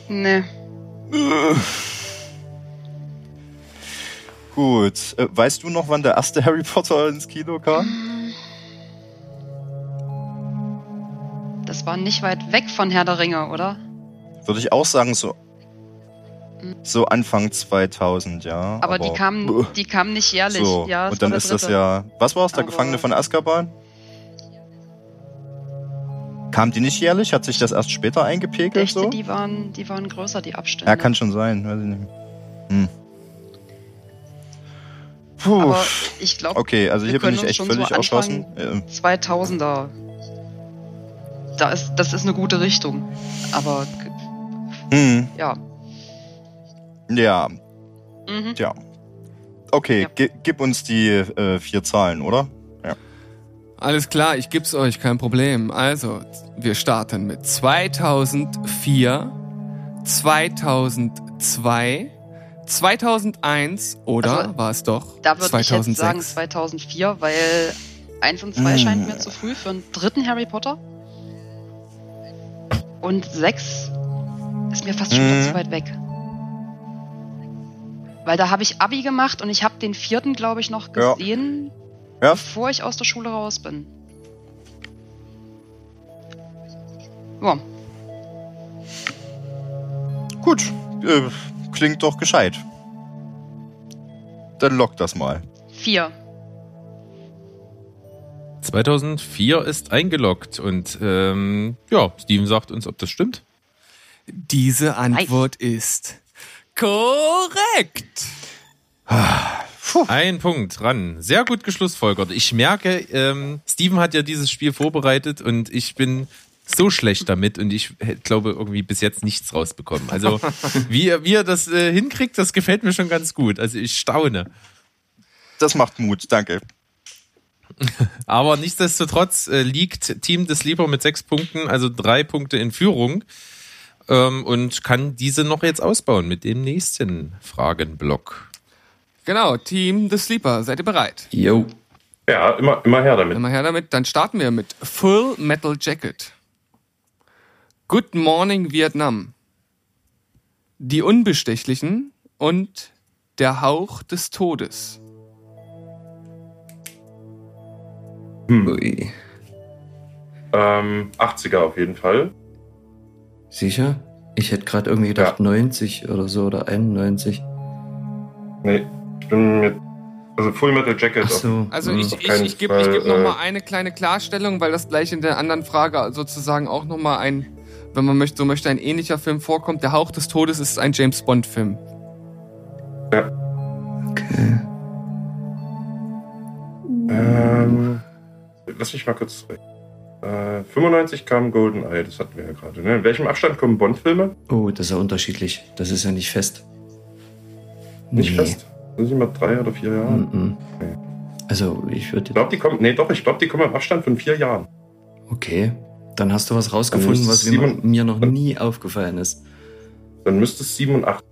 Nee. Gut. Äh, weißt du noch, wann der erste Harry Potter ins Kino kam? Das war nicht weit weg von Herr der Ringe, oder? Würde ich auch sagen, so, so Anfang 2000, ja. Aber, die kamen, die kamen nicht jährlich. So, Ja, und dann ist das ja. Was war es, der Aber- Gefangene von Azkaban? Kam die nicht jährlich? Hat sich das erst später eingepegelt? Echte, So? die waren, die waren größer, die Abstände. Ja, kann schon sein. Weiß ich nicht. Hm. Puh. Aber ich glaube, Okay, also hier bin ich echt völlig so Ähm, 2000er. Da ist, das ist eine gute Richtung. Aber Hm, ja. ja, Mhm. ja. Okay, Ja. gi- gib uns die äh, vier Zahlen, oder? Ja. Alles klar, ich geb's euch, kein Problem. Also, wir starten mit 2004, 2002, 2001 oder Also, war es doch Da würde ich jetzt sagen 2006? 2004, weil 1 und 2 Mm. scheint mir zu früh für einen dritten Harry Potter. Und 6 ist mir fast schon Mm. zu weit weg. Weil da habe ich Abi gemacht und ich habe den vierten, glaube ich, noch Ja. gesehen, Ja. bevor ich aus der Schule raus bin. Ja, Gut, äh, klingt doch gescheit. Dann lock das mal. 4. 2004 ist eingeloggt und ähm, ja, Steven sagt uns, ob das stimmt. Diese Antwort ist korrekt. Ein Punkt ran. Sehr gut geschlussfolgert. Ich merke, ähm, Steven hat ja dieses Spiel vorbereitet und ich bin so schlecht damit und ich hätte, glaube irgendwie bis jetzt nichts rausbekommen. Also wie, er- wie er das äh, hinkriegt, das gefällt mir schon ganz gut. Also ich staune. Das macht Mut, danke. Aber nichtsdestotrotz äh, liegt Team des Sleeper mit sechs Punkten, also drei Punkte in Führung ähm, und kann diese noch jetzt ausbauen mit dem nächsten Fragenblock. Genau, Team The Sleeper, seid ihr bereit? Yo. Ja, immer, immer her damit. Immer her damit. Dann starten wir mit Full Metal Jacket. Good Morning Vietnam. Die Unbestechlichen und der Hauch des Todes. Ui. Ähm, 80er auf jeden Fall. Sicher? Ich hätte gerade irgendwie gedacht Ja. 90 oder so oder 91. Nee, ich bin mit. Also Full Metal Jacket. Ach so. Also Mhm, ich, auf ich, keinen ich gebe ich Fall, geb noch äh, mal eine kleine Klarstellung, weil das gleich in der anderen Frage sozusagen auch noch mal ein, wenn man möchte, so möchte, ein ähnlicher Film vorkommt. Der Hauch des Todes ist ein James Bond Film. Okay. Ähm, lass mich mal kurz. Äh, 95 kam GoldenEye, das hatten wir ja gerade. Ne? In welchem Abstand kommen Bond-Filme? Oh, das ist ja unterschiedlich. Das ist ja nicht fest. Nicht Nee. fest. Sind sie mal drei oder vier Jahre? Mhm. Also ich Ich würde. glaube, die kommen, nee, doch, ich glaube, die kommen im Abstand von vier Jahren. Okay. Dann hast du was rausgefunden, was sieben- mir noch nie aufgefallen ist. Dann müsste es 87.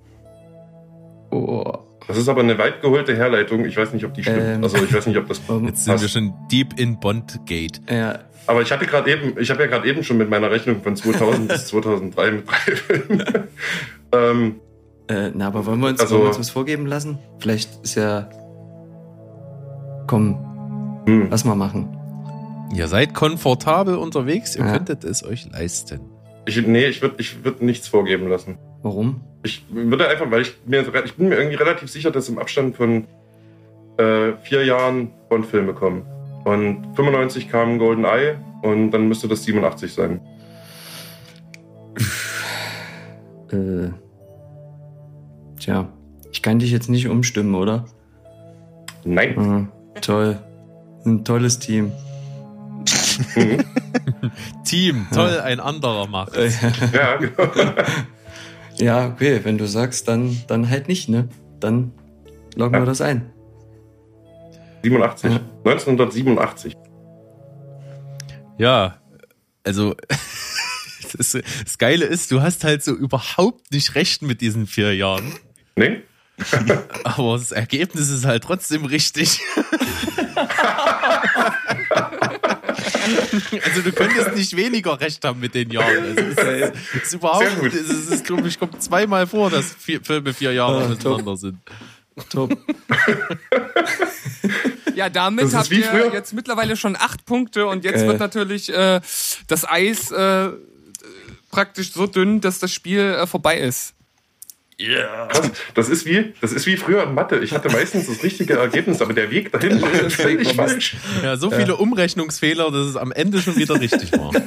Oh. Das ist aber eine weit geholte Herleitung. Ich weiß nicht, ob die stimmt. Ähm. Also ich weiß nicht, ob das. Jetzt sind wir schon deep in Bondgate. Ja, Aber ich hatte gerade eben, ich habe ja gerade eben schon mit meiner Rechnung von 2000 bis 2003 mit drei Filmen. ähm, äh, na, aber wollen wir uns, Also- wollen wir uns was vorgeben lassen? Vielleicht ist ja. Komm, hm. lass mal machen. Ihr seid komfortabel unterwegs, ihr Ja. könntet es euch leisten. Ich, nee, ich würde ich würd nichts vorgeben lassen. Warum? Ich würde einfach, weil ich mir, ich bin mir irgendwie relativ sicher, dass im Abstand von äh, vier Jahren Bond-Filme kommen. Und 95 kam Golden Eye und dann müsste das 87 sein. Äh. Tja, ich kann dich jetzt nicht umstimmen, oder? Nein. Mhm. Toll. Ein tolles Team. Team, toll, ein anderer macht. Ja, genau. ja, okay, wenn du sagst, dann, dann halt nicht, ne? Dann loggen Ja. wir das ein. 87. Ja. 1987. Ja, also das, das Geile ist, du hast halt so überhaupt nicht recht mit diesen vier Jahren. Nee? Aber das Ergebnis ist halt trotzdem richtig. Also du könntest nicht weniger recht haben mit den Jahren. Also es ist, es ist überhaupt, es ist, glaube ich, kommt zweimal vor, dass vier, Filme vier Jahre Ah, miteinander sind. Top. Ja, damit habt ihr früher. jetzt mittlerweile schon acht Punkte und jetzt Geil. wird natürlich äh, das Eis äh, praktisch so dünn, dass das Spiel äh, vorbei ist. Krass. Das ist wie, das ist wie früher in Mathe. Ich hatte meistens das richtige Ergebnis, aber der Weg dahin war völlig falsch. Ja, so viele Umrechnungsfehler, dass es am Ende schon wieder richtig war.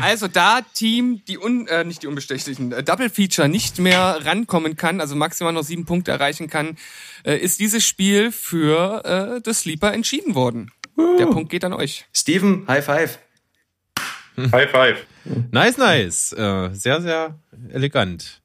Also da Team, die un, äh, nicht die unbestechlichen, äh, Double Feature nicht mehr rankommen kann, also maximal noch sieben Punkte erreichen kann, äh, ist dieses Spiel für äh, das Sleeper entschieden worden. Der Punkt geht an euch. Steven, High Five. High five. Nice, nice. Äh, sehr, sehr elegant.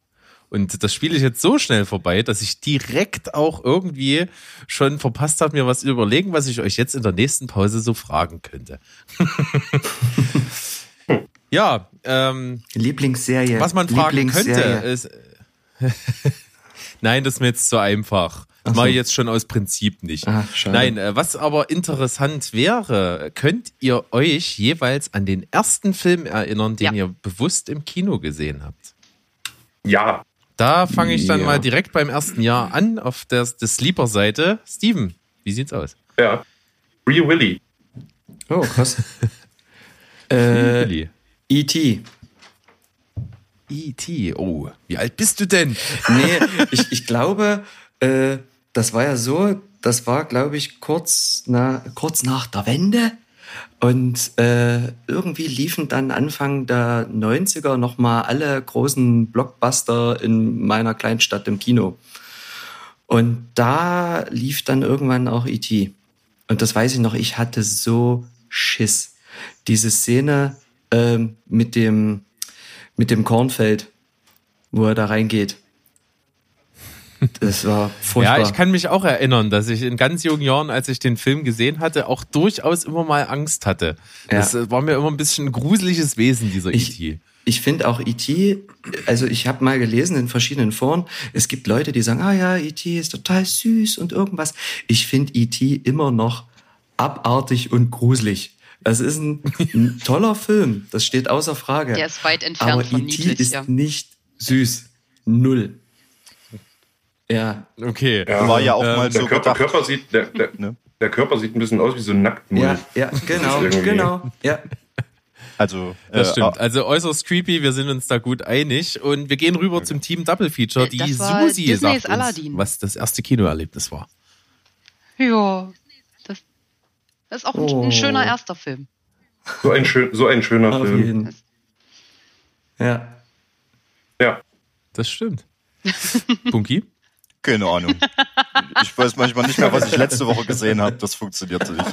Und das Spiel ist jetzt so schnell vorbei, dass ich direkt auch irgendwie schon verpasst habe, mir was zu überlegen, was ich euch jetzt in der nächsten Pause so fragen könnte. ja, ähm, Lieblingsserie. was man fragen könnte, Lieblingsserie. ist. Nein, das ist mir jetzt zu einfach. Das Ach so. mache ich jetzt schon aus Prinzip nicht. Schade. Nein, äh, was aber interessant wäre, könnt ihr euch jeweils an den ersten Film erinnern, den Ja. ihr bewusst im Kino gesehen habt? Ja. Da fange ich dann Ja. mal direkt beim ersten Jahr an auf der, der Sleeper-Seite. Steven, wie sieht's aus? Ja. Free Willy. Oh, krass. äh. E.T. E.T. Oh, wie alt bist du denn? Nee, ich, ich glaube, äh, das war ja so, das war, glaube ich, kurz, na, kurz nach der Wende. Und äh, irgendwie liefen dann Anfang der 90er nochmal alle großen Blockbuster in meiner Kleinstadt im Kino. Und da lief dann irgendwann auch E.T. Und das weiß ich noch, ich hatte so Schiss. Diese Szene ähm, mit dem mit dem Kornfeld, wo er da reingeht. Das war furchtbar. Ja, ich kann mich auch erinnern, dass ich in ganz jungen Jahren, als ich den Film gesehen hatte, auch durchaus immer mal Angst hatte. Das Ja. äh, war mir immer ein bisschen ein gruseliges Wesen, dieser E Ich- E.T. Ich finde auch E.T., also ich habe mal gelesen in verschiedenen Foren, es gibt Leute, die sagen, ah ja, E.T. ist total süß und irgendwas. Ich finde E.T. immer noch abartig und gruselig. Das ist ein, ein toller Film, das steht außer Frage. Der ist weit entfernt Aber von E.T. ist ja. nicht süß. Null. Ja, Okay. Ja. War ja auch Ähm, mal Der so Körper, gedacht. Körper sieht, der, der, Ne? der Körper sieht ein bisschen aus wie so ein Nacktmull. ja, ja, genau, genau, ja. Also, Das äh, stimmt. Also äußerst creepy, wir sind uns da gut einig. Und wir gehen rüber zum Team Double Feature. Äh, Die das war Susi Disneys sagt uns, Aladdin. was das erste Kinoerlebnis war. Ja, das, das ist auch ein, Oh. ein schöner erster Film. So, ein schön, so ein schöner Auf Film. jeden. Ja. Ja. Das stimmt. Bunky? Keine Ahnung. Ich weiß manchmal nicht mehr, was ich letzte Woche gesehen habe. Das funktioniert nicht.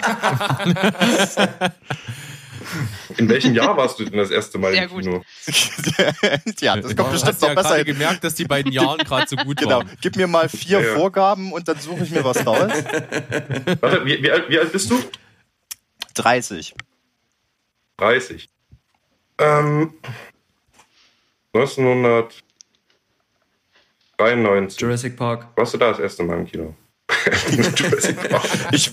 In welchem Jahr warst du denn das erste Mal Sehr im gut. Kino? ja, das kommt Du bestimmt hast ja noch besser. gerade gemerkt, dass die beiden Jahren gerade so gut Genau, waren. gib mir mal vier Ja, ja. Vorgaben und dann suche ich mir was raus. Warte, wie, wie, alt, wie alt bist du? 30. 30. Ähm, 1993. Jurassic Park. Warst du da das erste Mal im Kino? Ich,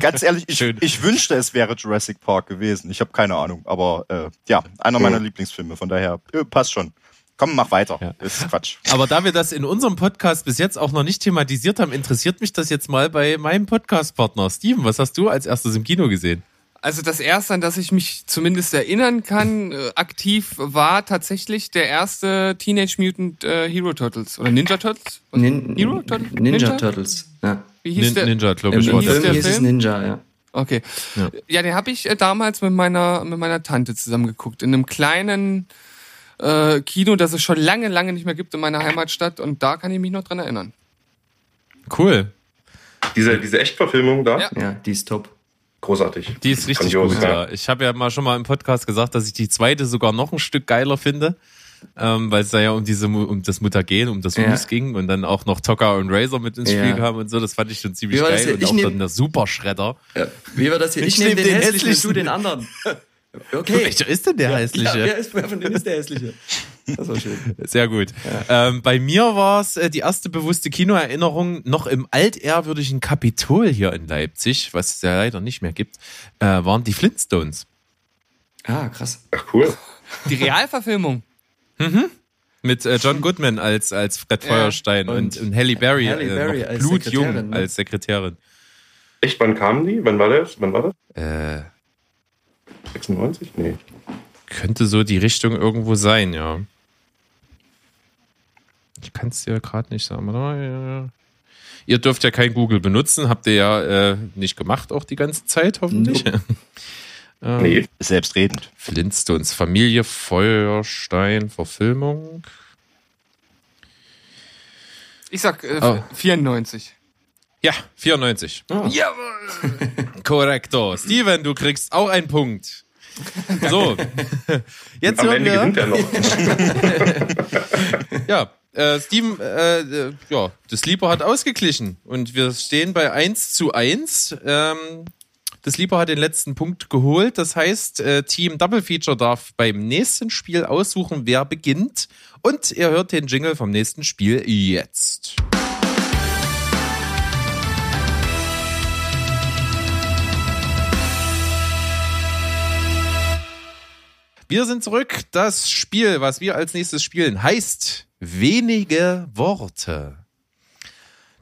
ganz ehrlich, ich, ich wünschte, es wäre Jurassic Park gewesen. Ich habe keine Ahnung, aber äh, ja, einer meiner Hm. Lieblingsfilme. Von daher äh, passt schon. Komm, mach weiter. Ja. Ist Quatsch. Aber da wir das in unserem Podcast bis jetzt auch noch nicht thematisiert haben, interessiert mich das jetzt mal bei meinem Podcast-Partner. Steven, was hast du als erstes im Kino gesehen? Also das erste, an das ich mich zumindest erinnern kann, äh, aktiv war tatsächlich der erste Teenage Mutant äh, Hero Turtles oder Ninja Turtles. Nin Hero Turtles? Ninja, Turtles. Ja. Wie hieß Nin der? Ninja, glaube ich. im war hieß der hieß es Film? Ninja, ja. Okay. Ja. Ja, den habe ich äh, damals mit meiner mit meiner Tante zusammen geguckt in einem kleinen äh, Kino, das es schon lange, lange nicht mehr gibt in meiner Heimatstadt und da kann ich mich noch dran erinnern. Cool. Diese, diese Echtverfilmung da? Ja. Ja, die ist top. Großartig. Die ist richtig Grandios, gut, ja. Ich habe ja mal schon mal im Podcast gesagt, dass ich die zweite sogar noch ein Stück geiler finde. Ähm, weil es da ja um diese um das Mutagen, um das Ja. Virus ging und dann auch noch Tucker und Razor mit ins Ja. Spiel kamen und so, das fand ich schon ziemlich geil. hier? Und Ich auch nehm- dann der Superschredder. Ja. Wie war das hier? Ich Ich, nehme nehm den, den hässlichen, hässlichen. du den anderen. Okay. Welcher ist denn der Ja, hässliche? wer, ist, wer von denen ist der hässliche? Das war schön. Sehr gut. Ähm, bei mir war es äh, die erste bewusste Kinoerinnerung noch im altehrwürdigen Kapitol hier in Leipzig, was es ja leider nicht mehr gibt, äh, waren die Flintstones. Ah, krass. Ach, cool. Die Realverfilmung. Mit äh, John Goodman als, als Fred Ja. Feuerstein und, Und und Halle Berry, Halle äh, Berry noch als blutjung Sekretärin, ne? als Sekretärin. Echt, wann kamen die? Wann war das? Wann war das? Äh, 96? Nee. könnte so die Richtung irgendwo sein, ja. Ich kann es dir gerade nicht sagen. Ihr dürft ja kein Google benutzen, habt ihr ja äh, nicht gemacht auch die ganze Zeit, hoffentlich. ähm, Nee. Selbstredend. Flintstones, Familie Feuerstein, Verfilmung. Ich sag äh, Oh. 94. Ja, 94. Ah. Jawohl. Korrekto. Steven, du kriegst auch einen Punkt. So, jetzt Am hören Ende wir. gewinnt er noch. Ja, äh, Steven, äh, äh, ja, das Sleeper hat ausgeglichen und wir stehen bei 1 zu 1. Ähm, das Sleeper hat den letzten Punkt geholt. Das heißt, äh, Team Double Feature darf beim nächsten Spiel aussuchen, wer beginnt. Und ihr hört den Jingle vom nächsten Spiel jetzt. Wir sind zurück. Das Spiel, was wir als nächstes spielen, heißt wenige Worte.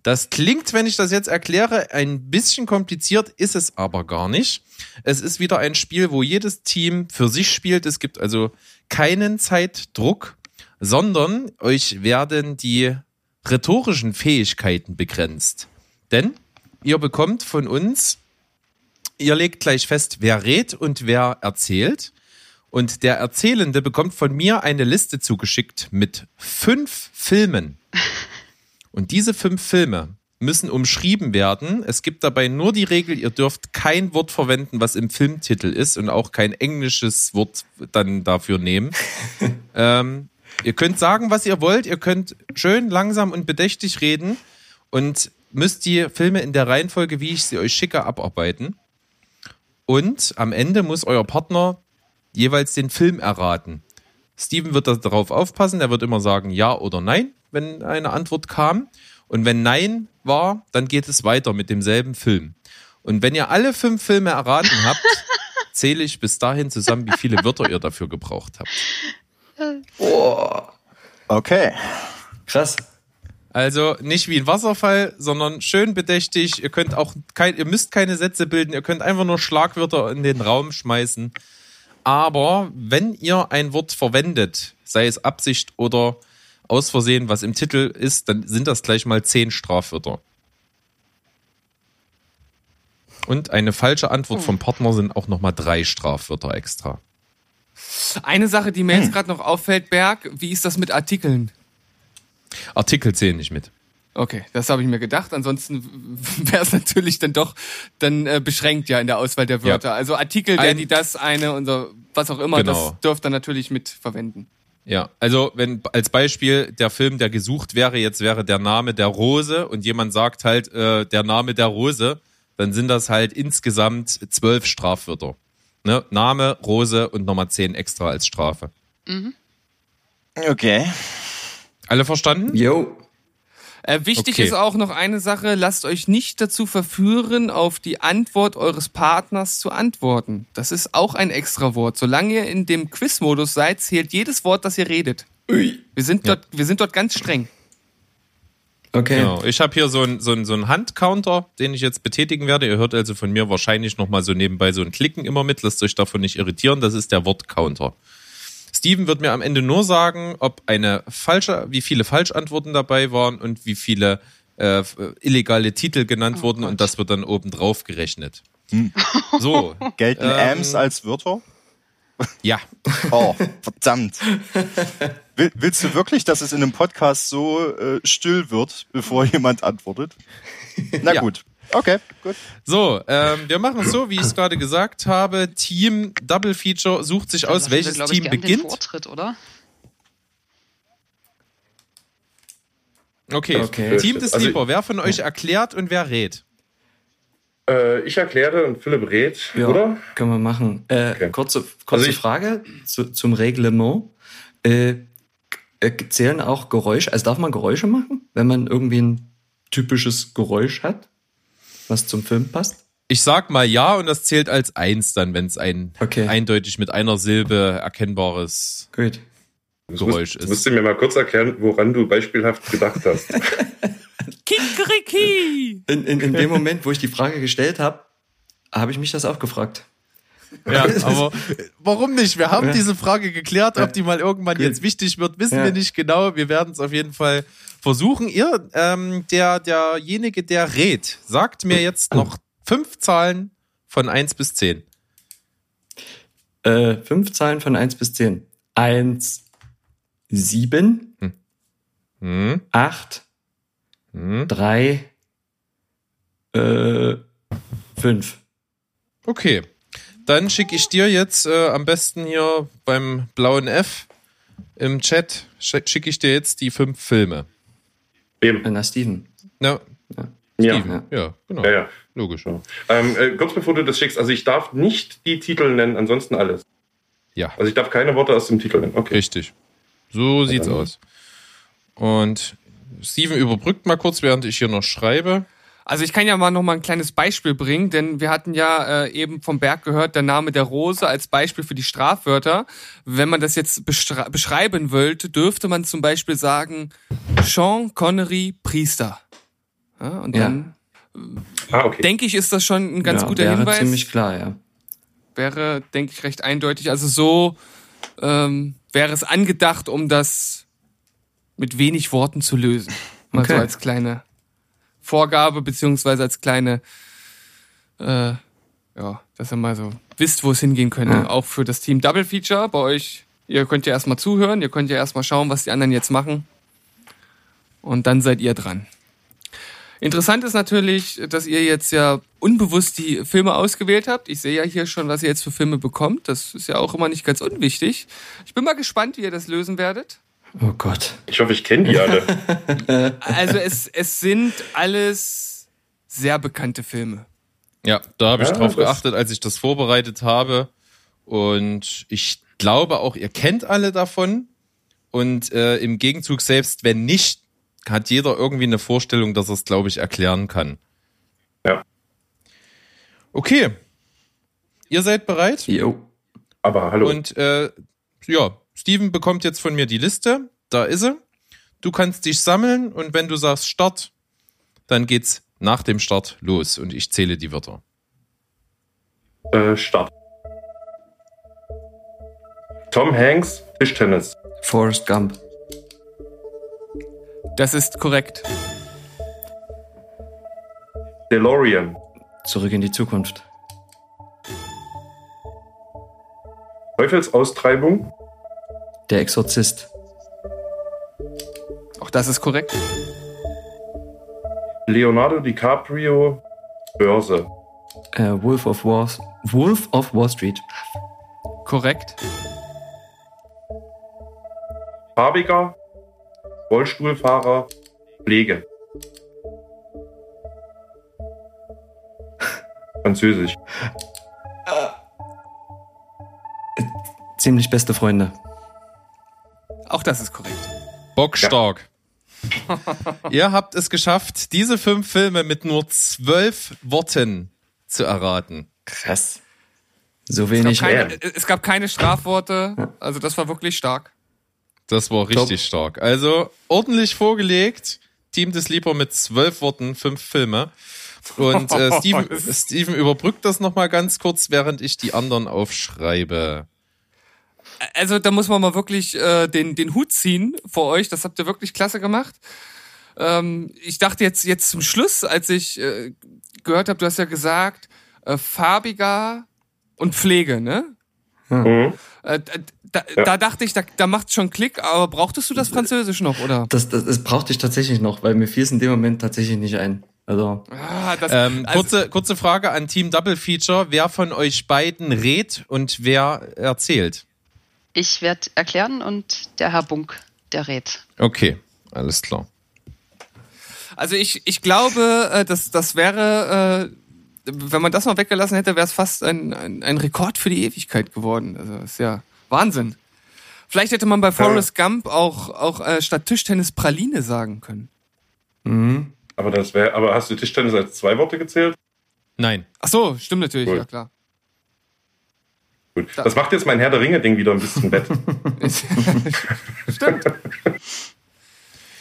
Das klingt, wenn ich das jetzt erkläre, ein bisschen kompliziert, ist es aber gar nicht. Es ist wieder ein Spiel, wo jedes Team für sich spielt. Es gibt also keinen Zeitdruck, sondern euch werden die rhetorischen Fähigkeiten begrenzt. Denn ihr bekommt von uns, ihr legt gleich fest, wer redet und wer erzählt. Und der Erzählende bekommt von mir eine Liste zugeschickt mit fünf Filmen. Und diese fünf Filme müssen umschrieben werden. Es gibt dabei nur die Regel, ihr dürft kein Wort verwenden, was im Filmtitel ist und auch kein englisches Wort dann dafür nehmen. ähm, ihr könnt sagen, was ihr wollt. Ihr könnt schön langsam und bedächtig reden und müsst die Filme in der Reihenfolge, wie ich sie euch schicke, abarbeiten. Und am Ende muss euer Partner jeweils den Film erraten. Steven wird darauf aufpassen, er wird immer sagen ja oder nein, wenn eine Antwort kam. Und wenn nein war, dann geht es weiter mit demselben Film. Und wenn ihr alle fünf Filme erraten habt, zähle ich bis dahin zusammen, wie viele Wörter ihr dafür gebraucht habt. Boah. Okay. Krass. Also nicht wie ein Wasserfall, sondern schön bedächtig. Ihr könnt auch kein, ihr müsst keine Sätze bilden, ihr könnt einfach nur Schlagwörter in den Raum schmeißen. Aber wenn ihr ein Wort verwendet, sei es Absicht oder aus Versehen, was im Titel ist, dann sind das gleich mal zehn Strafwörter. Und eine falsche Antwort vom Partner sind auch nochmal drei Strafwörter extra. Eine Sache, die mir jetzt gerade noch auffällt, Berg, wie ist das mit Artikeln? Artikel zählen nicht mit. Okay, das habe ich mir gedacht. Ansonsten wäre es natürlich dann doch dann äh, beschränkt ja in der Auswahl der Wörter. Also Artikel, der Ein- die das eine unser was auch immer, Genau. das dürft ihr natürlich mit verwenden. Ja, also wenn als Beispiel der Film, der gesucht wäre, jetzt wäre der Name der Rose und jemand sagt halt äh, der Name der Rose, dann sind das halt insgesamt zwölf Strafwörter. Ne? Name, Rose und nochmal zehn extra als Strafe. Okay. Alle verstanden? Yo. Äh, wichtig Okay. ist auch noch eine Sache, lasst euch nicht dazu verführen, auf die Antwort eures Partners zu antworten. Das ist auch ein extra Wort. Solange ihr in dem Quiz-Modus seid, zählt jedes Wort, das ihr redet. Wir sind, dort, wir sind dort ganz streng. Okay. Genau. Ich habe hier so einen so so einen Handcounter, den ich jetzt betätigen werde. Ihr hört also von mir wahrscheinlich nochmal so nebenbei so ein Klicken immer mit. Lasst euch davon nicht irritieren. Das ist der Wortcounter. Steven wird mir am Ende nur sagen, ob eine falsche, wie viele Falschantworten dabei waren und wie viele äh, illegale Titel genannt Oh wurden Gott. und das wird dann oben drauf gerechnet. So, Gelten Ähm. Ams als Wörter? ja. Oh, verdammt. Will, willst du wirklich, dass es in einem Podcast so äh, still wird, bevor jemand antwortet? Na Ja. gut. Okay, gut. So, ähm, wir machen es so, wie ich es gerade gesagt habe. Team Double Feature sucht sich aus, Lassen wir, welches glaub ich, Team gern Den beginnt. Vortritt, oder? Okay. Okay. Team des Also- Sleeper. Wer von euch erklärt und wer rät? Äh, ich erkläre und Philipp rät, Ja, oder? können wir machen. Äh, Okay. Kurze, kurze Also Frage zu, zum Reglement. Äh, äh, zählen auch Geräusche, also darf man Geräusche machen, wenn man irgendwie ein typisches Geräusch hat, was zum Film passt? Ich sag mal ja und das zählt als eins dann, wenn es ein Okay. eindeutig mit einer Silbe erkennbares Gut. Geräusch ist. musst du mir mal kurz erklären, woran du beispielhaft gedacht hast. Kikeriki! In, in, in dem Moment, wo ich die Frage gestellt habe, habe ich mich das auch gefragt. Ja, aber warum nicht? Wir haben diese Frage geklärt, ob die mal irgendwann Gut. jetzt wichtig wird, wissen Ja. wir nicht genau. Wir werden es auf jeden Fall versuchen. Ihr, ähm, der, derjenige, der rät, sagt mir jetzt noch fünf Zahlen von eins bis zehn. Äh, fünf Zahlen von 1 bis 10. 1, 7, Hm? 8, Hm? 3, äh, 5. Okay. Dann schicke ich dir jetzt äh, am besten hier beim blauen F im Chat, schick- schicke ich dir jetzt die fünf Filme. Eben. Na, Steven. Ja, Ja. Steven. Ja, genau. Ja, ja. Logisch. Ähm, äh, kurz bevor du das schickst, also ich darf nicht die Titel nennen, ansonsten alles. Ja, Also ich darf keine Worte aus dem Titel nennen. Okay. richtig. So sieht's aus. Und Steven überbrückt mal kurz, während ich hier noch schreibe. Also ich kann ja mal noch mal ein kleines Beispiel bringen, denn wir hatten ja äh, eben vom Berg gehört, der Name der Rose als Beispiel für die Strafwörter. Wenn man das jetzt beschreiben wollte, dürfte man zum Beispiel sagen Sean Connery Priester. Ja, und Ja. dann Ah, okay. denke ich, ist das schon ein ganz ja, guter wäre Hinweis. ziemlich klar, ja. wäre, denke ich, recht eindeutig. Also so ähm, wäre es angedacht, um das mit wenig Worten zu lösen. Mal so Okay. als kleine Vorgabe, beziehungsweise als kleine, äh, ja, dass ihr mal so wisst, wo es hingehen könnte. Ja. Auch für das Team Double Feature bei euch. Ihr könnt ja erstmal zuhören, ihr könnt ja erstmal schauen, was die anderen jetzt machen. Und dann seid ihr dran. Interessant ist natürlich, dass ihr jetzt ja unbewusst die Filme ausgewählt habt. Ich sehe ja hier schon, was ihr jetzt für Filme bekommt. Das ist ja auch immer nicht ganz unwichtig. Ich bin mal gespannt, wie ihr das lösen werdet. Oh Gott. Ich hoffe, ich kenne die alle. Also es, es sind alles sehr bekannte Filme. Ja, da habe ich Ja, drauf geachtet, als ich das vorbereitet habe. Und ich glaube auch, ihr kennt alle davon. Und äh, im Gegenzug, selbst wenn nicht, hat jeder irgendwie eine Vorstellung, dass er es, glaube ich, erklären kann. Ja. Okay. Ihr seid bereit? Jo. Aber hallo. Und äh, ja, Steven bekommt jetzt von mir die Liste. Da ist sie. Du kannst dich sammeln und wenn du sagst Start, dann geht's nach dem Start los und ich zähle die Wörter. Äh, Start. Tom Hanks, Tischtennis. Forrest Gump. Das ist korrekt. DeLorean. Zurück in die Zukunft. Teufelsaustreibung. Der Exorzist. Auch das ist korrekt. Leonardo DiCaprio, Börse. Äh, Wolf of Wall, Wolf of Wall Street. Korrekt. Farbiger, Rollstuhlfahrer, Pflege. Französisch. Ziemlich beste Freunde. Auch das ist korrekt. Bockstark. Ihr habt es geschafft, diese fünf Filme mit nur zwölf Worten zu erraten. Krass. So Es wenig. gab, keine, es gab keine Strafworte, also das war wirklich stark. Das war richtig stark. Also ordentlich vorgelegt. Team des Lieber mit zwölf Worten, fünf Filme. Und äh, Steven, Steven überbrückt das nochmal ganz kurz, während ich die anderen aufschreibe. Also da muss man mal wirklich äh, den, den Hut ziehen vor euch. Das habt ihr wirklich klasse gemacht. Ähm, ich dachte jetzt, jetzt zum Schluss, als ich äh, gehört habe, du hast ja gesagt, äh, farbiger und Pflege, ne? Mhm. Äh, da, da dachte ich, da, da macht schon Klick, aber brauchtest du das Französisch noch, oder? Das, das, das brauchte ich tatsächlich noch, weil mir fiel es in dem Moment tatsächlich nicht ein. Also, Ah, das, Ähm, also, kurze, kurze Frage an Team Double Feature. Wer von euch beiden redet und wer erzählt? Ich werde erklären und der Herr Bunk, der rät. Okay, alles klar. also ich, ich glaube, äh, das, das wäre, äh, wenn man das noch weggelassen hätte, wäre es fast ein, ein, ein Rekord für die Ewigkeit geworden. Also ist ja Wahnsinn. Vielleicht hätte man bei Forrest Gump auch, auch äh, statt Tischtennis Praline sagen können. mhm. Aber das wäre, aber hast du Tischtennis als zwei Worte gezählt? Nein. Ach so, stimmt natürlich, Cool. ja klar. Gut. Das macht jetzt mein Herr der Ringe-Ding wieder ein bisschen wett. stimmt.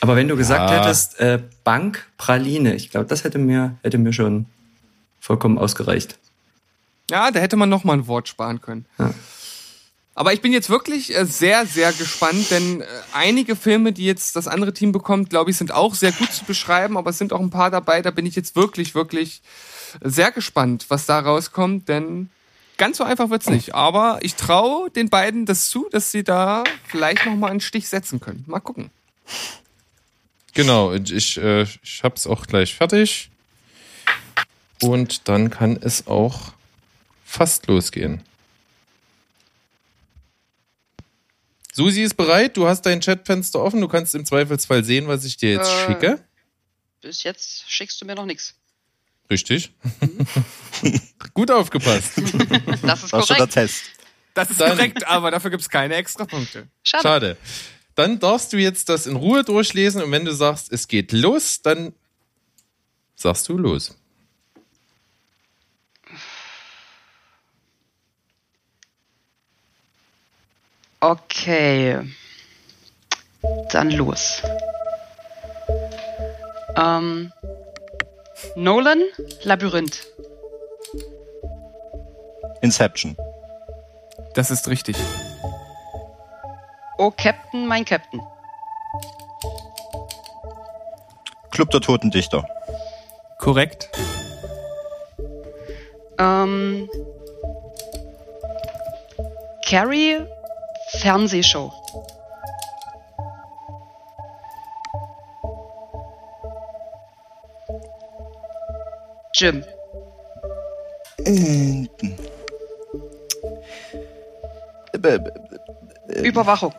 aber wenn du gesagt Ja. hättest, äh, Bank Praline, ich glaube, das hätte mir, hätte mir schon vollkommen ausgereicht. Ja, da hätte man noch mal ein Wort sparen können. Ja. Aber ich bin jetzt wirklich äh, sehr, sehr gespannt, denn äh, einige Filme, die jetzt das andere Team bekommt, glaube ich, sind auch sehr gut zu beschreiben, aber es sind auch ein paar dabei, da bin ich jetzt wirklich, wirklich sehr gespannt, was da rauskommt, denn ganz so einfach wird's nicht. Aber ich traue den beiden das zu, dass sie da vielleicht noch mal einen Stich setzen können. Mal gucken. Genau, ich, äh, ich hab's auch gleich fertig. Und dann kann es auch fast losgehen. Susi ist bereit, du hast dein Chatfenster offen, du kannst im Zweifelsfall sehen, was ich dir jetzt Äh. schicke. Bis jetzt schickst du mir noch nichts. Richtig. Gut aufgepasst. Das ist War schon der korrekt. Test. Das ist Dann- korrekt, aber dafür gibt's keine Extrapunkte. Schade. Schade. Dann darfst du jetzt das in Ruhe durchlesen und wenn du sagst, es geht los, dann sagst du los. Okay. Dann los. Ähm, Nolan, Labyrinth. Inception. Das ist richtig. Oh, Captain, mein Captain. Club der Toten Dichter. Korrekt. Ähm, Carrie, Fernsehshow. Jim. Äh, b- b- Überwachung.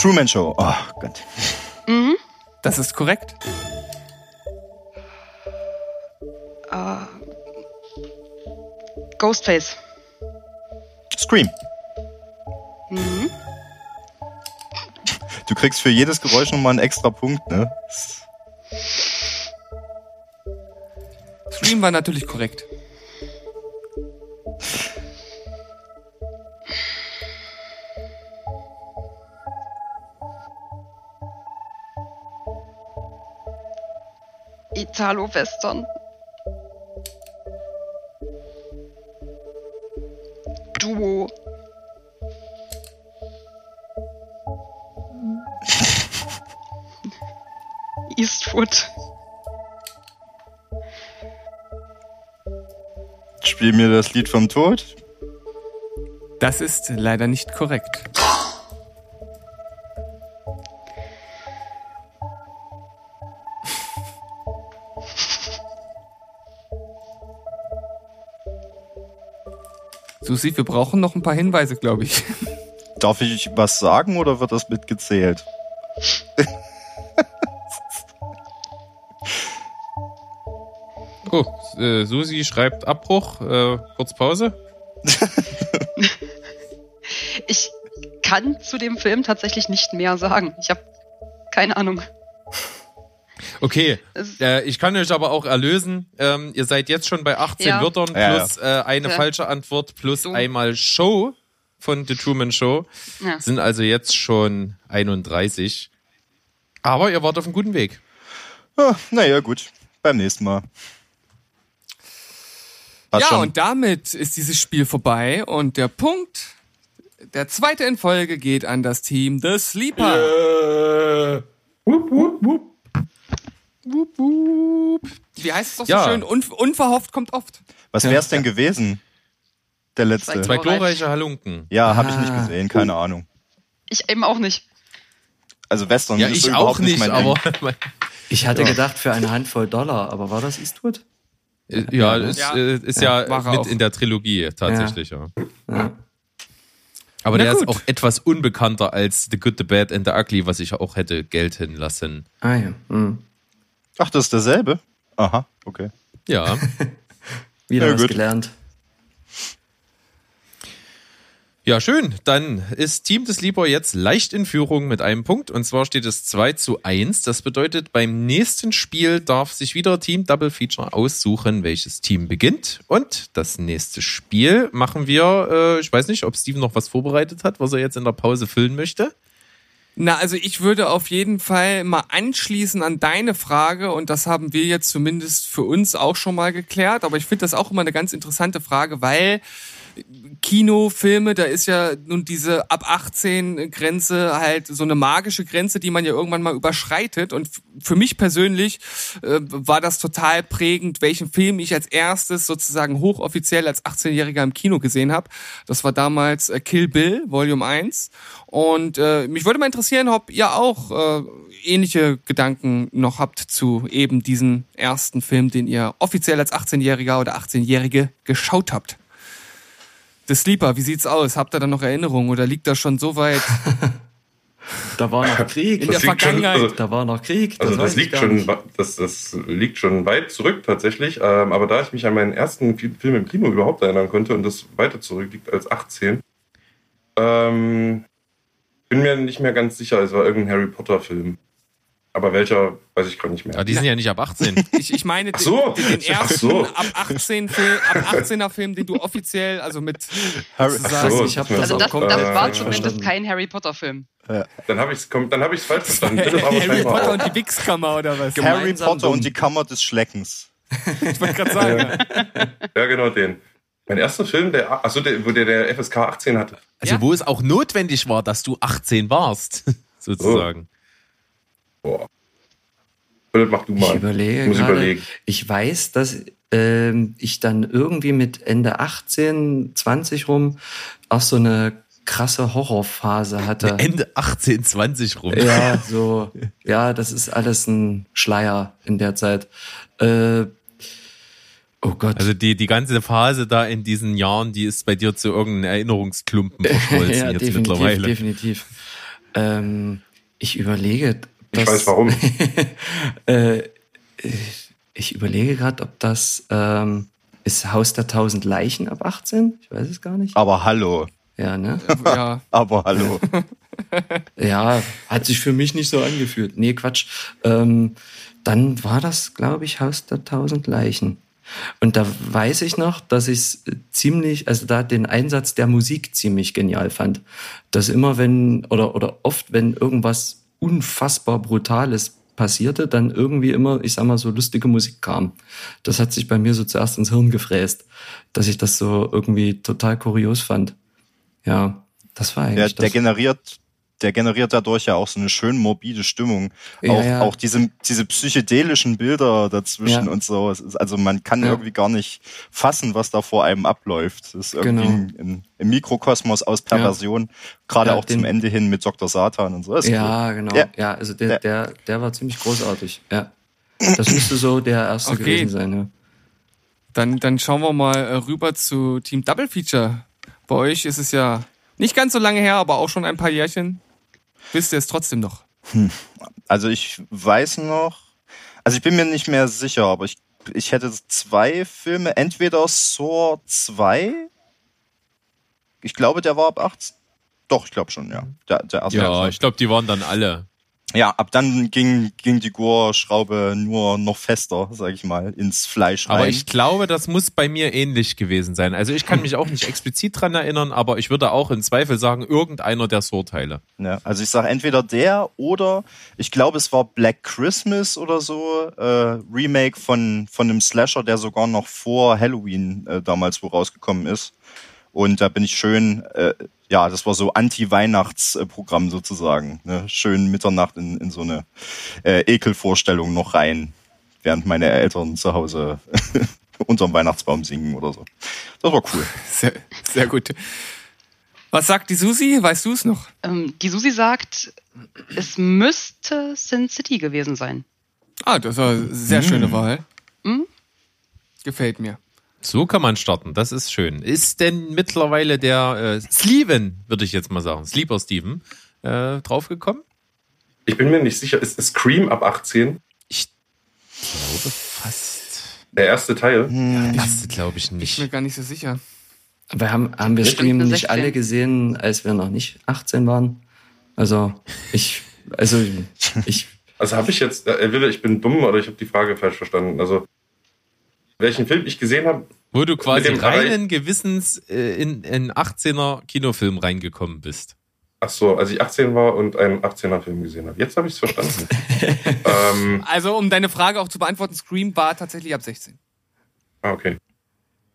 Truman Show. Oh Gott. Mhm. Das ist korrekt. Äh, Ghostface. Scream. Mhm. Du kriegst für jedes Geräusch nochmal einen extra Punkt, ne? Scream war natürlich korrekt. Italo-Western. Duo. Eastwood. Spiel mir das Lied vom Tod. Das ist leider nicht korrekt. Susi, wir brauchen noch ein paar Hinweise, glaube ich. Darf ich was sagen oder wird das mitgezählt? Äh, Susi schreibt Abbruch, äh, kurz Pause. Ich kann zu dem Film tatsächlich nicht mehr sagen. Ich habe keine Ahnung. Okay, äh, ich kann euch aber auch erlösen. Ähm, ihr seid jetzt schon bei 18 Ja. Wörtern Ja, plus Äh, eine Ja. falsche Antwort plus So. einmal Show von The Truman Show. Ja. Sind also jetzt schon 31. Aber ihr wart auf einem guten Weg. Ah, naja, gut. Beim nächsten Mal. Ja, schon- und damit ist dieses Spiel vorbei und der Punkt, der zweite in Folge geht an das Team The Sleeper. Äh, wupp, wupp, wupp. Wup, wup. Wie heißt es doch so Ja. schön? Un unverhofft kommt oft. Was wär's denn gewesen? Der letzte. Zwei Zwei Glorreich. glorreiche Halunken. Ja, habe ich nicht Ah, gesehen, keine Ahnung. Ich eben auch nicht. Also Western Ja, ist ich auch überhaupt nicht, mein aber Ding. Ich hatte gedacht für eine Handvoll Dollar, aber war das Eastwood? Äh, ja, ist Ja. äh, ist ja, er mit auch. in der Trilogie tatsächlich, ja. Ja. Aber Na der ist gut. auch etwas unbekannter als The Good, The Bad and The Ugly, was ich auch hätte gelten lassen. Ah ja. Hm. Ach, das ist derselbe? Aha, okay. Ja. Wieder Ja, was gut. gelernt. Ja, schön. Dann ist Team des Lieber jetzt leicht in Führung mit einem Punkt. Und zwar steht es 2 zu 1. Das bedeutet, beim nächsten Spiel darf sich wieder Team Double Feature aussuchen, welches Team beginnt. Und das nächste Spiel machen wir, äh, ich weiß nicht, ob Steven noch was vorbereitet hat, was er jetzt in der Pause füllen möchte. Na, also ich würde auf jeden Fall mal anschließen an deine Frage und das haben wir jetzt zumindest für uns auch schon mal geklärt, aber ich finde das auch immer eine ganz interessante Frage, weil Kino, Filme, da ist ja nun diese ab 18 Grenze halt so eine magische Grenze, die man ja irgendwann mal überschreitet. Und für mich persönlich äh, war das total prägend, welchen Film ich als erstes sozusagen hochoffiziell als 18-Jähriger im Kino gesehen habe. Das war damals äh, Kill Bill, Volume 1. Und äh, mich würde mal interessieren, ob ihr auch äh, ähnliche Gedanken noch habt zu eben diesen ersten Film, den ihr offiziell als 18-Jähriger oder 18-Jährige geschaut habt. The Sleeper, wie sieht's aus? Habt ihr da noch Erinnerungen oder liegt das schon so weit Da war noch Krieg. in der Das liegt schon- Vergangenheit? also- Da war noch Krieg. Also das weiß ich liegt schon, das, das liegt schon weit zurück tatsächlich. Ähm, aber da ich mich an meinen ersten Fi- Film im Kino überhaupt erinnern konnte und das weiter zurück liegt als 18, ähm, bin mir nicht mehr ganz sicher. Es war irgendein Harry Potter Film. Aber welcher, weiß ich gerade nicht mehr. Ja, die sind ja nicht ab 18. Ich, ich meine den, so. den, den ersten so. ab 18 Film, ab 18er Film, den du offiziell, also mit Harry, so. ich habe Also das Also auch das, das war falsch zumindest kein Harry Potter Film. Dann habe ich es dann falsch verstanden. Harry Potter auch. und die Wichskammer oder was? Harry Potter und die Kammer des Schleckens. Ich wollte gerade sagen. Ja, genau den. Mein erster Film, der, achso, der, wo der, der FSK 18 hatte. Also Ja. wo es auch notwendig war, dass du 18 warst, sozusagen. Boah. Philipp, mach du Ich mal. überlege Ich muss gerade. überlegen. Ich weiß, dass ähm, ich dann irgendwie mit Ende 18, 20 rum auch so eine krasse Horrorphase hatte. Ende 18, 20 rum. Ja, so, ja, das ist alles ein Schleier in der Zeit. Äh, oh Gott. Also die, die ganze Phase da in diesen Jahren, die ist bei dir zu irgendeinem Erinnerungsklumpen verschmolzen ja, jetzt definitiv, mittlerweile. definitiv. Ähm, ich überlege, Ich das- weiß warum. äh, ich überlege gerade, ob das ähm, ist Haus der tausend Leichen ab 18? Ich weiß es gar nicht. Aber hallo. Ja, ne? Ja. Aber hallo. Ja, hat sich für mich nicht so angefühlt. Nee, Quatsch. Ähm, dann war das, glaube ich, Haus der tausend Leichen. Und da weiß ich noch, dass ich es ziemlich, also da den Einsatz der Musik ziemlich genial fand. Dass immer wenn, oder, oder oft, wenn irgendwas unfassbar Brutales passierte, dann irgendwie immer, ich sag mal, so lustige Musik kam. Das hat sich bei mir so zuerst ins Hirn gefräst, dass ich das so irgendwie total kurios fand. Ja, das war eigentlich der das. generiert, der generiert dadurch ja auch so eine schön morbide Stimmung. Ja, auch, ja. auch diese, diese psychedelischen Bilder dazwischen Ja. und so. Es ist, also man kann Ja. irgendwie gar nicht fassen, was da vor einem abläuft. Das ist irgendwie Genau. ein, ein, Mikrokosmos aus Perversion. Gerade Ja, auch den- zum Ende hin mit Dr. Satan und so. Das ist Ja, cool. genau. Ja. Ja, also der, Ja. der, der war ziemlich großartig. Ja. Das müsste so der erste Okay. gewesen sein, ja. Dann, dann schauen wir mal äh, rüber zu Team Double Feature. Bei euch ist es ja nicht ganz so lange her, aber auch schon ein paar Jährchen. Wisst ihr es trotzdem noch? Also ich weiß noch, also ich bin mir nicht mehr sicher, aber ich, ich hätte zwei Filme, entweder Saw 2, ich glaube, der war ab 18. Doch, ich glaube schon, ja. Der, der erste Ja, ich glaube, die waren dann alle. Ja, ab dann ging, ging die Gore-Schraube nur noch fester, sag ich mal, ins Fleisch rein. Aber ich glaube, das muss bei mir ähnlich gewesen sein. Also ich kann mich auch nicht explizit dran erinnern, aber ich würde auch im Zweifel sagen, irgendeiner der Saw-Teile. Ja, also ich sage entweder der oder ich glaube, es war Black Christmas oder so, äh, Remake von, von einem Slasher, der sogar noch vor Halloween äh, damals wo rausgekommen ist. Und da bin ich schön, äh, ja, das war so Anti-Weihnachtsprogramm sozusagen. Ne? Schön Mitternacht in, in so eine äh, Ekelvorstellung noch rein, während meine Eltern zu Hause unterm Weihnachtsbaum singen oder so. Das war cool. Sehr, sehr gut. Was sagt die Susi? Weißt du es noch? Ähm, die Susi sagt, es müsste Sin City gewesen sein. Ah, das war eine sehr schöne Wahl. Mhm. Gefällt mir. So kann man starten, das ist schön. Ist denn mittlerweile der äh, Steven, würde ich jetzt mal sagen, Sleeper Steven, äh, draufgekommen? Ich bin mir nicht sicher, ist, ist Scream ab 18? Ich glaube fast. Der erste Teil? Das glaube ich Ich bin mir nicht. gar nicht so sicher. Aber haben, haben wir Scream nicht 16. alle gesehen, als wir noch nicht 18 waren? Also, ich, also, ich, Also habe ich jetzt, äh, entweder ich bin dumm oder ich habe die Frage falsch verstanden. Also welchen Film ich gesehen habe, Wo du quasi reinen Gewissens äh, in in 18er Kinofilm reingekommen bist. ach so, als ich 18 war und einen 18er Film gesehen habe. Jetzt habe ich es verstanden. ähm, Also, um deine Frage auch zu beantworten, Scream war tatsächlich ab 16. ah, okay.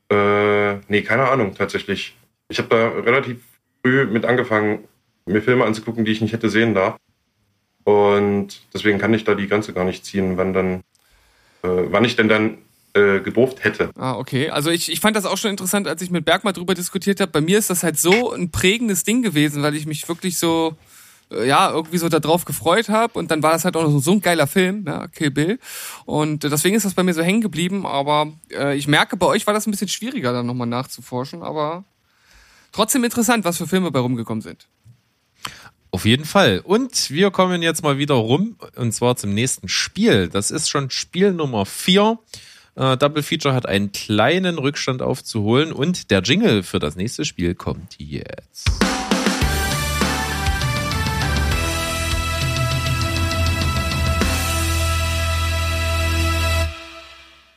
Äh, nee, keine Ahnung, tatsächlich. Ich habe da relativ früh mit angefangen, mir Filme anzugucken, die ich nicht hätte sehen darf. Und deswegen kann ich da die Grenze gar nicht ziehen, wann dann, äh, wann ich denn dann äh, gedurft hätte. Ah, okay. Also ich, ich fand das auch schon interessant, als ich mit Berg mal drüber diskutiert habe. Bei mir ist das halt so ein prägendes Ding gewesen, weil ich mich wirklich so, äh, ja, irgendwie so darauf gefreut habe. Und dann war das halt auch noch so ein geiler Film, ja, Kill Bill. Und äh, deswegen ist das bei mir so hängen geblieben. Aber äh, ich merke, bei euch war das ein bisschen schwieriger, dann nochmal nachzuforschen. Aber trotzdem interessant, was für Filme bei rumgekommen sind. Auf jeden Fall. Und wir kommen jetzt mal wieder rum, und zwar zum nächsten Spiel. Das ist schon Spiel Nummer 4. Äh, Double Feature hat einen kleinen Rückstand aufzuholen und der Jingle für das nächste Spiel kommt jetzt.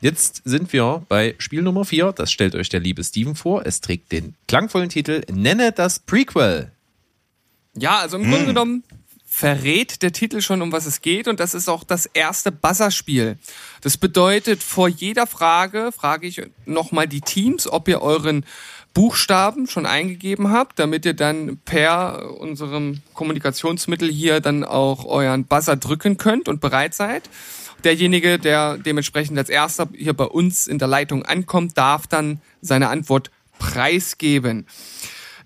Jetzt sind wir bei Spiel Nummer 4. Das stellt euch der liebe Steven vor. Es trägt den klangvollen Titel Nenne das Prequel. Ja, also im Grunde genommen verrät der Titel schon, um was es geht. Und das ist auch das erste Buzzer-Spiel. Das bedeutet, vor jeder Frage frage ich nochmal die Teams, ob ihr euren Buchstaben schon eingegeben habt, damit ihr dann per unserem Kommunikationsmittel hier dann auch euren Buzzer drücken könnt und bereit seid. Derjenige, der dementsprechend als erster hier bei uns in der Leitung ankommt, darf dann seine Antwort preisgeben.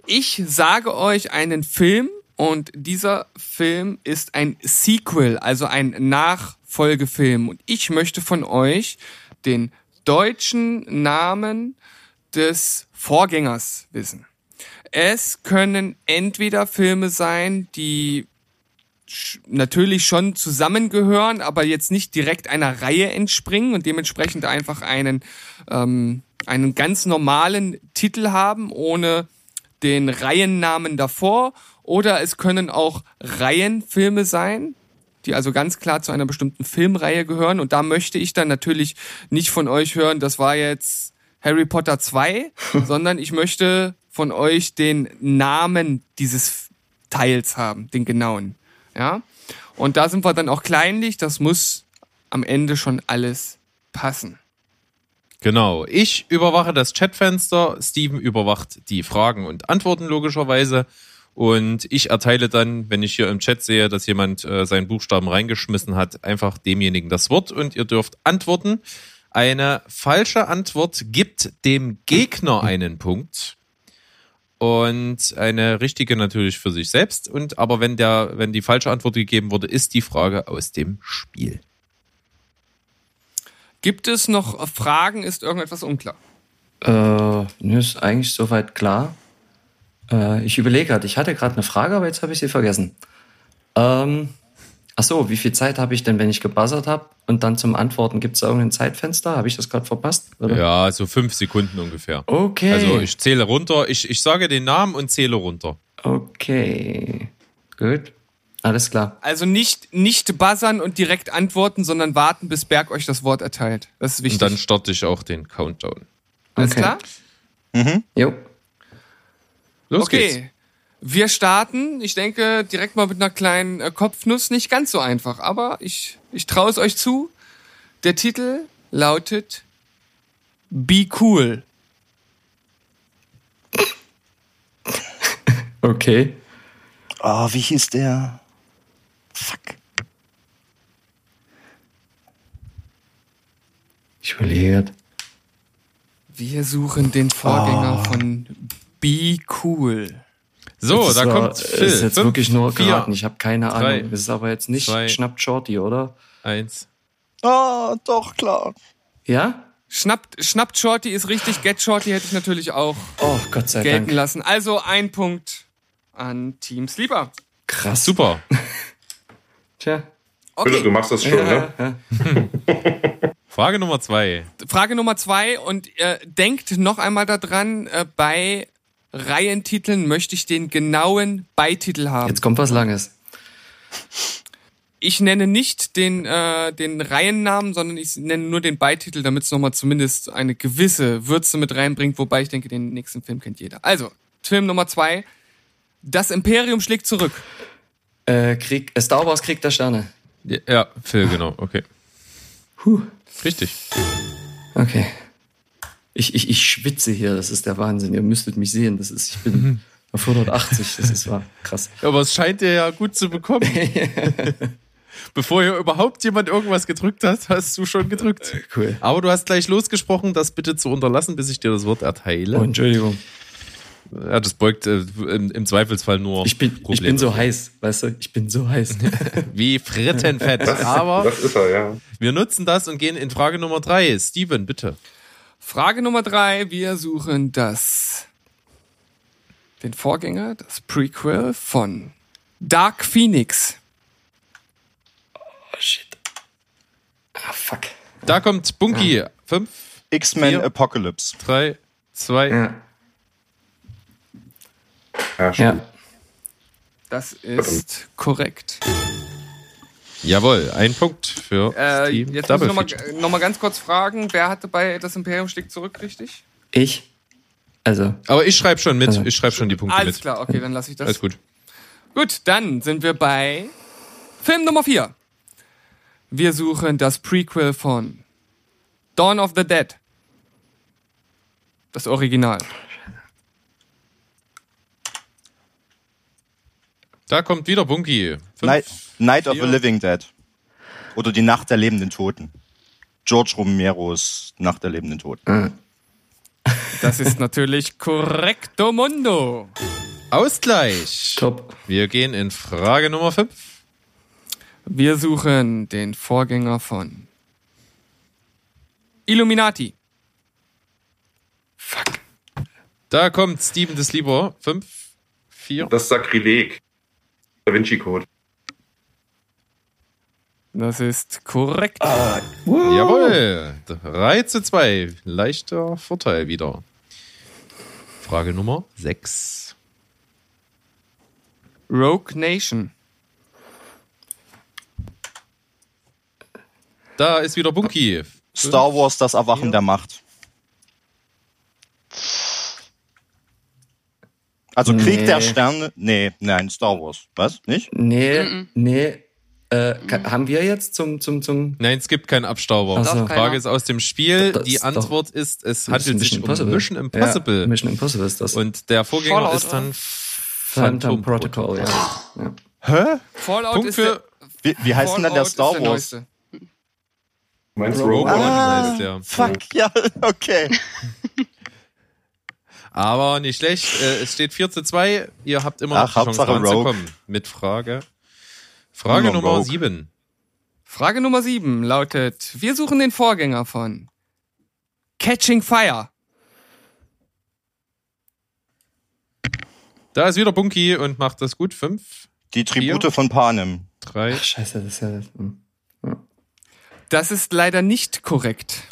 Ich sage euch einen Film und dieser Film ist ein Sequel, also ein Nachfolgefilm. Und ich möchte von euch den deutschen Namen des Vorgängers wissen. Es können entweder Filme sein, die natürlich schon zusammengehören, aber jetzt nicht direkt einer Reihe entspringen und dementsprechend einfach einen, ähm, einen ganz normalen Titel haben, ohne den Reihennamen davor. Oder es können auch Reihenfilme sein, die also ganz klar zu einer bestimmten Filmreihe gehören. Und da möchte ich dann natürlich nicht von euch hören, das war jetzt Harry Potter 2, sondern ich möchte von euch den Namen dieses Teils haben, den genauen. Ja? Und da sind wir dann auch kleinlich, das muss am Ende schon alles passen. Genau. Ich überwache das Chatfenster, Steven überwacht die Fragen und Antworten logischerweise. Und ich erteile dann, wenn ich hier im Chat sehe, dass jemand äh, seinen Buchstaben reingeschmissen hat, einfach demjenigen das Wort und ihr dürft antworten. Eine falsche Antwort gibt dem Gegner einen Punkt und eine richtige natürlich für sich selbst. Und aber wenn der, wenn die falsche Antwort gegeben wurde, ist die Frage aus dem Spiel. Gibt es noch Fragen? Ist irgendetwas unklar? äh, nö, ist eigentlich soweit klar. Äh, ich überlege gerade, ich hatte gerade eine Frage, aber jetzt habe ich sie vergessen. Ähm, ach so, wie viel Zeit habe ich denn, wenn ich gebuzzert habe? Und dann zum Antworten gibt es da irgendein Zeitfenster? Habe ich das gerade verpasst? Oder? Ja, so fünf Sekunden ungefähr. Okay. Also ich zähle runter, ich, ich sage den Namen und zähle runter. Okay. Gut. Alles klar. Also nicht, nicht buzzern und direkt antworten, sondern warten, bis Berg euch das Wort erteilt. Das ist wichtig. Und dann starte ich auch den Countdown. Alles Okay. klar? Jo. Los okay. geht's. Wir starten, ich denke, direkt mal mit einer kleinen äh, Kopfnuss. Nicht ganz so einfach, aber ich, ich traue es euch zu. Der Titel lautet Be Cool. Okay. Oh, wie hieß der? Fuck. Ich überlege. Wir suchen den Vorgänger von Be Cool. So, da war- kommt Phil. ist jetzt Fünf, wirklich nur vier, geraten. Ich habe keine drei, Ahnung. Das ist aber jetzt nicht zwei. Schnappt Shorty, oder? Eins. Ah, doch, klar. Ja? Schnappt, schnappt Shorty ist richtig, Get Shorty hätte ich natürlich auch Oh, Gott sei gelten Dank. lassen. Also ein Punkt an Team Sleeper. Krass. Super. Tja. Bitte, du Okay, machst das schon, ne? Ja, ja. Frage Nummer zwei. Frage Nummer zwei und äh, denkt noch einmal daran, äh, bei Reihentiteln möchte ich den genauen Beititel haben. Jetzt kommt was Langes. Ich nenne nicht den, äh, den Reihennamen, sondern ich nenne nur den Beititel, damit es nochmal zumindest eine gewisse Würze mit reinbringt, wobei ich denke, den nächsten Film kennt jeder. Also, Film Nummer zwei. Das Imperium schlägt zurück. Äh, Krieg, äh, Star Wars Krieg der Sterne. Ja, Ja, Phil, genau. Okay. Puh. Richtig. Okay. Ich, ich, ich schwitze hier, das ist der Wahnsinn. Ihr müsstet mich sehen. Das ist, ich bin auf 180, das ist wahr. Krass. Aber es scheint dir ja gut zu bekommen. Bevor hier überhaupt jemand irgendwas gedrückt hat, hast du schon gedrückt. Cool. Aber du hast gleich losgesprochen, das bitte zu unterlassen, bis ich dir das Wort erteile. Oh, Entschuldigung. ja, das beugt äh, im, im Zweifelsfall nur Ich bin, ich Probleme. bin so heiß, weißt du? Ich bin so heiß. Wie Frittenfett. Aber Das ist er, ja. wir nutzen das und gehen in Frage Nummer drei. Steven, bitte. Frage Nummer drei. Wir suchen das, den Vorgänger, das Prequel von Dark Phoenix. Oh, shit. Ah, fuck. Da kommt Bunky. Fünf, X-Men. Apocalypse. drei, zwei. Ja. Ja. Ja. Das ist korrekt. Jawohl, ein Punkt für Äh, Team jetzt muss ich Double nochmal Feature. noch mal ganz kurz fragen, wer hatte bei Das Imperium schlägt zurück richtig? Ich? Also, Aber ich schreibe schon mit. Also. Ich schreibe schon die Punkte Alles mit. klar, okay, dann lasse ich das. Alles gut. Gut, dann sind wir bei Film Nummer 4. Wir suchen das Prequel von Dawn of the Dead. Das Original. Da kommt wieder Bunky. Fünf, Night, Night of the. Living Dead. Oder die Nacht der lebenden Toten. George Romeros Nacht der lebenden Toten. Das ist natürlich korrekto mundo. Ausgleich. top. Wir gehen in Frage Nummer 5. Wir suchen den Vorgänger von Illuminati. Fuck. Da kommt Steven des Lieber. 5, 4. Das Sakrileg. Da Vinci Code. Das ist korrekt. Jawohl. 3 zu 2. Leichter Vorteil wieder. Frage Nummer 6. Rogue Nation. Da ist wieder Bunky. Star Wars, das Erwachen vier. der Macht. Also Krieg Nee. der Sterne. Nee, nein, Star Wars. Was? Nicht? Nee, nee. Äh, ka- haben wir jetzt zum, zum, zum. Nein, es gibt keinen Abstauber. Ach so. Die Frage ist aus dem Spiel. Das Die Antwort ist, es handelt sich um Mission Impossible. Ja, Mission Impossible ist das. Und der Vorgänger Fallout, ist dann Phantom Protocol, ja. ja. Hä? Fallout Punkt ist für Wie, wie heißt denn dann der Star der Wars? neueste. Du meinst Rogue One One? Ah. heißt der. Fuck, ja, okay. Aber nicht schlecht. Äh, es steht 4 zu 2. Ihr habt immer Ach, noch die Chance ranzukommen mit Frage. Frage Nummer Rogue. 7. Frage Nummer 7 lautet: Wir suchen den Vorgänger von Catching Fire. Da ist wieder Bunky und macht das gut. Fünf, Die Tribute Vier? von Panem. drei. Ach, scheiße, das ist ja. Das ist leider nicht korrekt.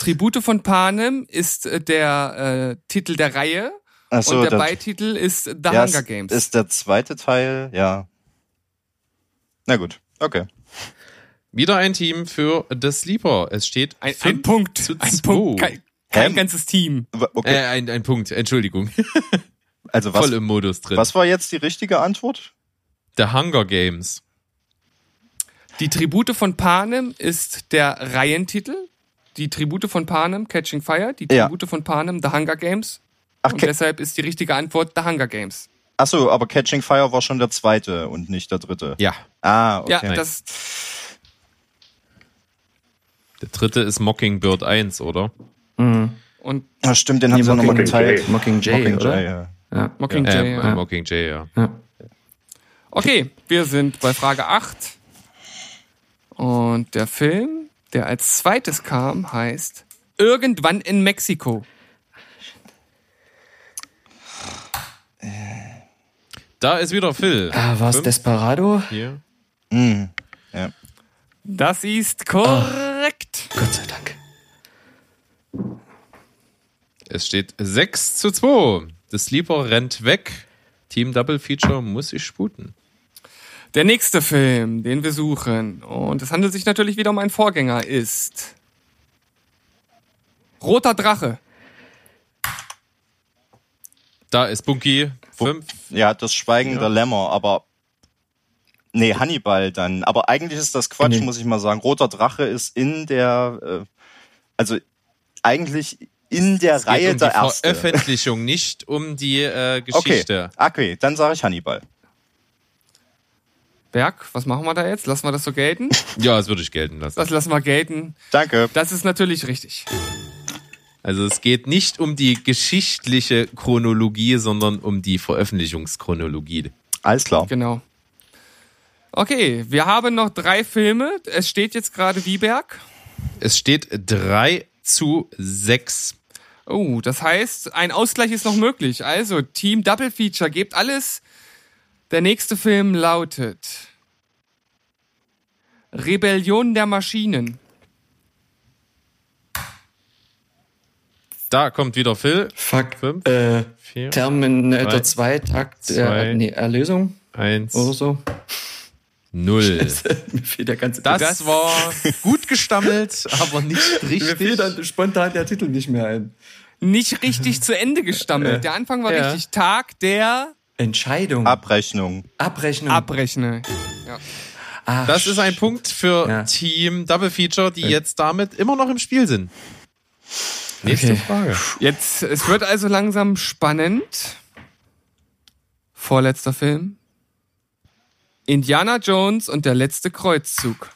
Tribute von Panem ist äh, der äh, Titel der Reihe Achso, und der das- Beititel ist The ja, Hunger es Games. Ist der zweite Teil, ja. Na gut, okay. Wieder ein Team für The Sleeper. Es steht ein, ein Punkt. zu Ein zwei. Punkt. Kein, kein ganzes Team. Okay. Äh, ein, ein Punkt, Entschuldigung. also was, Voll im Modus drin. was war jetzt die richtige Antwort? The Hunger Games. Die Tribute von Panem ist der Reihentitel. Die Tribute von Panem, Catching Fire. Die Ja. Tribute von Panem, The Hunger Games. Ach, Und deshalb ist die richtige Antwort The Hunger Games. Achso, aber Catching Fire war schon der zweite und nicht der dritte. Ja. Ah, okay. Ja, das, Der dritte ist Mockingbird 1, oder? Mhm. und Ah, stimmt, den haben sie nochmal geteilt. Mockingjay, Mockingjay, oder? ja. Ja. Mockingjay. Äh, ja. Mockingjay, ja. ja. Okay, wir sind bei Frage 8. Und der Film, der als zweites kam, heißt Irgendwann in Mexiko. Da ist wieder Phil. Ah, war es Desperado? Hier. Hm. ja. Das ist korrekt. Gott sei Dank. Es steht 6 zu 2. The Sleeper rennt weg. Team Double Feature muss sich sputen. Der nächste Film, den wir suchen, und es handelt sich natürlich wieder um einen Vorgänger, ist Roter Drache. Da ist Bunky. 5. ja, das Schweigen der Lämmer, aber. Nee, Hannibal dann. Aber eigentlich ist das Quatsch, Nee. muss ich mal sagen. Roter Drache ist in der, äh, also eigentlich in der Es geht Reihe um der die erste. Veröffentlichung, nicht um die äh, Okay, Geschichte. okay, dann sage ich Hannibal. Berg, was machen wir da jetzt? Lassen wir das so gelten? Ja, das würde ich gelten lassen. Das lassen wir gelten. Danke. Das ist natürlich richtig. Also es geht nicht um die geschichtliche Chronologie, sondern um die Veröffentlichungschronologie. Alles klar. Genau. Okay, wir haben noch drei Filme. Es steht jetzt gerade Wieberg. Es steht 3 zu 6. Oh, das heißt, ein Ausgleich ist noch möglich. Also, Team Double Feature, gebt alles. Der nächste Film lautet Rebellion der Maschinen. Da kommt wieder Phil. Fuck. Fünf, Äh, vier, Terminator drei, 2, Takt, zwei, äh, nee, Erlösung 1, oder so. 0. Mir fehlt der ganze Das, Das- war gut gestammelt, aber nicht Mir fehlt richtig. dann spontan der Titel nicht mehr ein. Nicht richtig zu Ende gestammelt. Der Anfang war Ja. richtig. Tag der Entscheidung. Abrechnung. Abrechnung. Abrechne. Ach, Das ist ein Punkt für Ja. Team Double Feature, die jetzt damit immer noch im Spiel sind. Nächste Okay. Frage. Jetzt, es wird also langsam spannend. Vorletzter Film. Indiana Jones und der letzte Kreuzzug.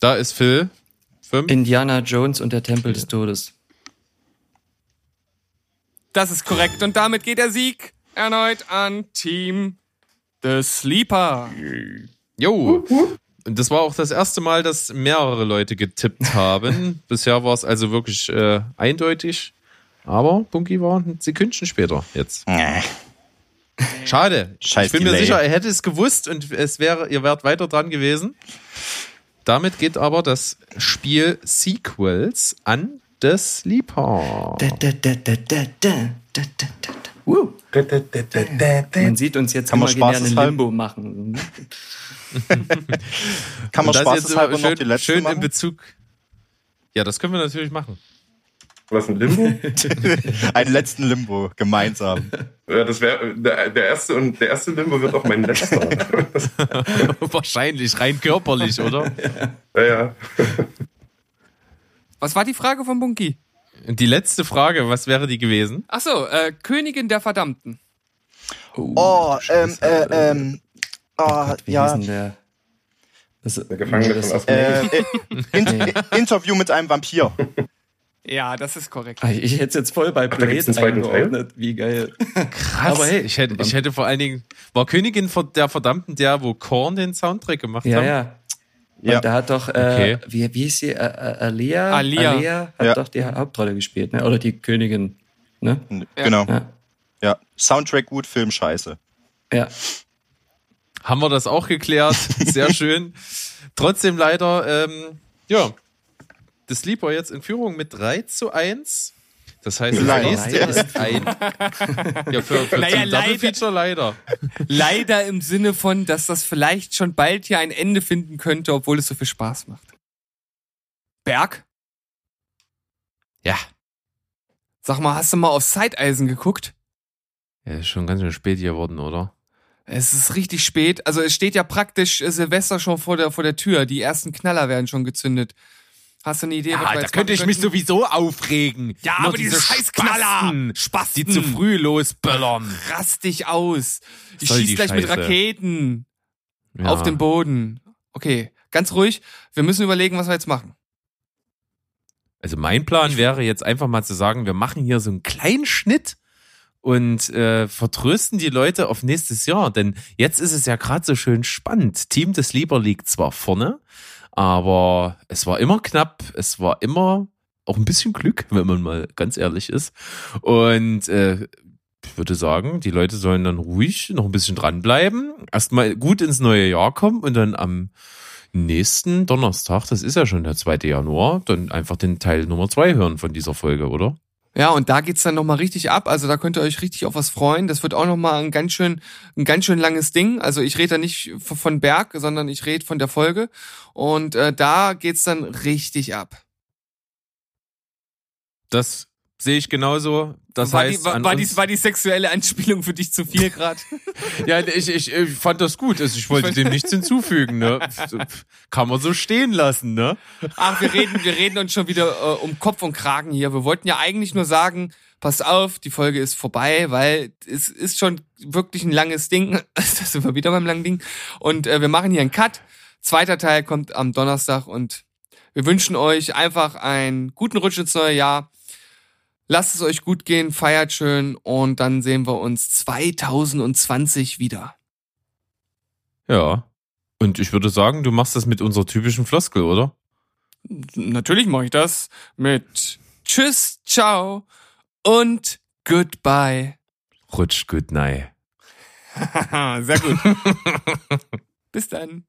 Da ist Phil. Fünf. Indiana Jones und der Tempel des Todes. Das ist korrekt und damit geht der Sieg erneut an Team The Sleeper. Jo. Und das war auch das erste Mal, dass mehrere Leute getippt haben. Bisher war es also wirklich äh, eindeutig. Aber Bunky war ein Sekündchen später jetzt. Schade. Scheiß ich bin mir Delay. sicher, er hätte es gewusst und es wäre, ihr wärt weiter dran gewesen. Damit geht aber das Spiel Sequels an The Sleeper. Man sieht uns jetzt Kann immer gerne Limbo machen. Kann man spaßeshalber schön, noch die letzten schön in Bezug. Ja, das können wir natürlich machen. Was ein Limbo? Einen letzten Limbo gemeinsam. Ja, das wäre der, der, erste und der erste Limbo wird auch mein letzter. Wahrscheinlich rein körperlich, oder? Ja, ja. Was war die Frage von Bunky? Die letzte Frage, was wäre die gewesen? Ach so, äh, Königin der Verdammten. Oh, ähm, äh, ähm, oh, Wie ja. hieß denn der? Das, Der Gefangene das- von Aspen. Äh, in, Interview mit einem Vampir. Ja, das ist korrekt. Ah, Ich hätte es jetzt voll bei da Blade zweiten Teil? eingeordnet. Wie geil. Krass. Aber hey, ich hätte, ich hätte vor allen Dingen, war Königin von der Verdammten der, wo Korn den Soundtrack gemacht Ja, hat? ja. Ja. Und da hat doch, äh, Okay. wie, wie hieß sie? Äh, äh, Alia? Alia. hat Ja. doch die Hauptrolle gespielt, ne? Oder die Königin. Ne? Ja. Genau. Ja. ja. Soundtrack gut, Film scheiße. Ja. Haben wir das auch geklärt. Sehr schön. Trotzdem leider, ähm, ja, das Sleeper jetzt in Führung mit 3 zu 1. Das heißt, das Leider. nächste ist ein. Ja, für, für Naja, zum leider. Feature leider. Leider im Sinne von, dass das vielleicht schon bald hier ein Ende finden könnte, obwohl es so viel Spaß macht. Berg? Ja. Sag mal, hast du mal auf Zeiteisen geguckt? Ja, ist schon ganz schön spät geworden, oder? Es ist richtig spät. Also es steht ja praktisch Silvester schon vor der, vor der Tür. Die ersten Knaller werden schon gezündet. Hast du eine Idee, Ja, da könnte ich mich könnten? sowieso aufregen. Ja, Nur aber diese Scheißknaller! Spasten, Spasten! Die zu früh losböllern. Rast dich aus. Ich Soll schieß gleich mit Scheiße. Raketen Ja. auf den Boden. Okay, ganz ruhig. Wir müssen überlegen, was wir jetzt machen. Also mein Plan wäre jetzt einfach mal zu sagen, wir machen hier so einen kleinen Schnitt und äh, vertrösten die Leute auf nächstes Jahr. Denn jetzt ist es ja gerade so schön spannend. Team des Lieber liegt zwar vorne, aber es war immer knapp, es war immer auch ein bisschen Glück, wenn man mal ganz ehrlich ist. Und äh, ich würde sagen, die Leute sollen dann ruhig noch ein bisschen dranbleiben, erstmal gut ins neue Jahr kommen und dann am nächsten Donnerstag, das ist ja schon der 2. Januar, dann einfach den Teil Nummer 2 hören von dieser Folge, oder? Ja, und da geht's dann nochmal richtig ab. Also da könnt ihr euch richtig auf was freuen. Das wird auch nochmal ein ganz schön, ein ganz schön langes Ding. Also ich rede da nicht von Berg, sondern ich rede von der Folge. Und äh, da geht's dann richtig ab. Das sehe ich genauso. Das war, heißt, die, war, war, die, war die sexuelle Anspielung für dich zu viel gerade? ja, ich, ich, ich fand das gut. Also ich wollte dem nichts hinzufügen. Ne? Kann man so stehen lassen, ne? Ach, wir reden, wir reden uns schon wieder äh, um Kopf und Kragen hier. Wir wollten ja eigentlich nur sagen, passt auf, die Folge ist vorbei, weil es ist schon wirklich ein langes Ding. da sind wir wieder beim langen Ding. Und äh, wir machen hier einen Cut. Zweiter Teil kommt am Donnerstag und wir wünschen euch einfach einen guten Rutsch ins neue Jahr. Lasst es euch gut gehen, feiert schön und dann sehen wir uns 2020 wieder. Ja. Und ich würde sagen, du machst das mit unserer typischen Floskel, oder? Natürlich mache ich das mit Tschüss, ciao und Goodbye. Rutsch gut, nein. Sehr gut. Bis dann.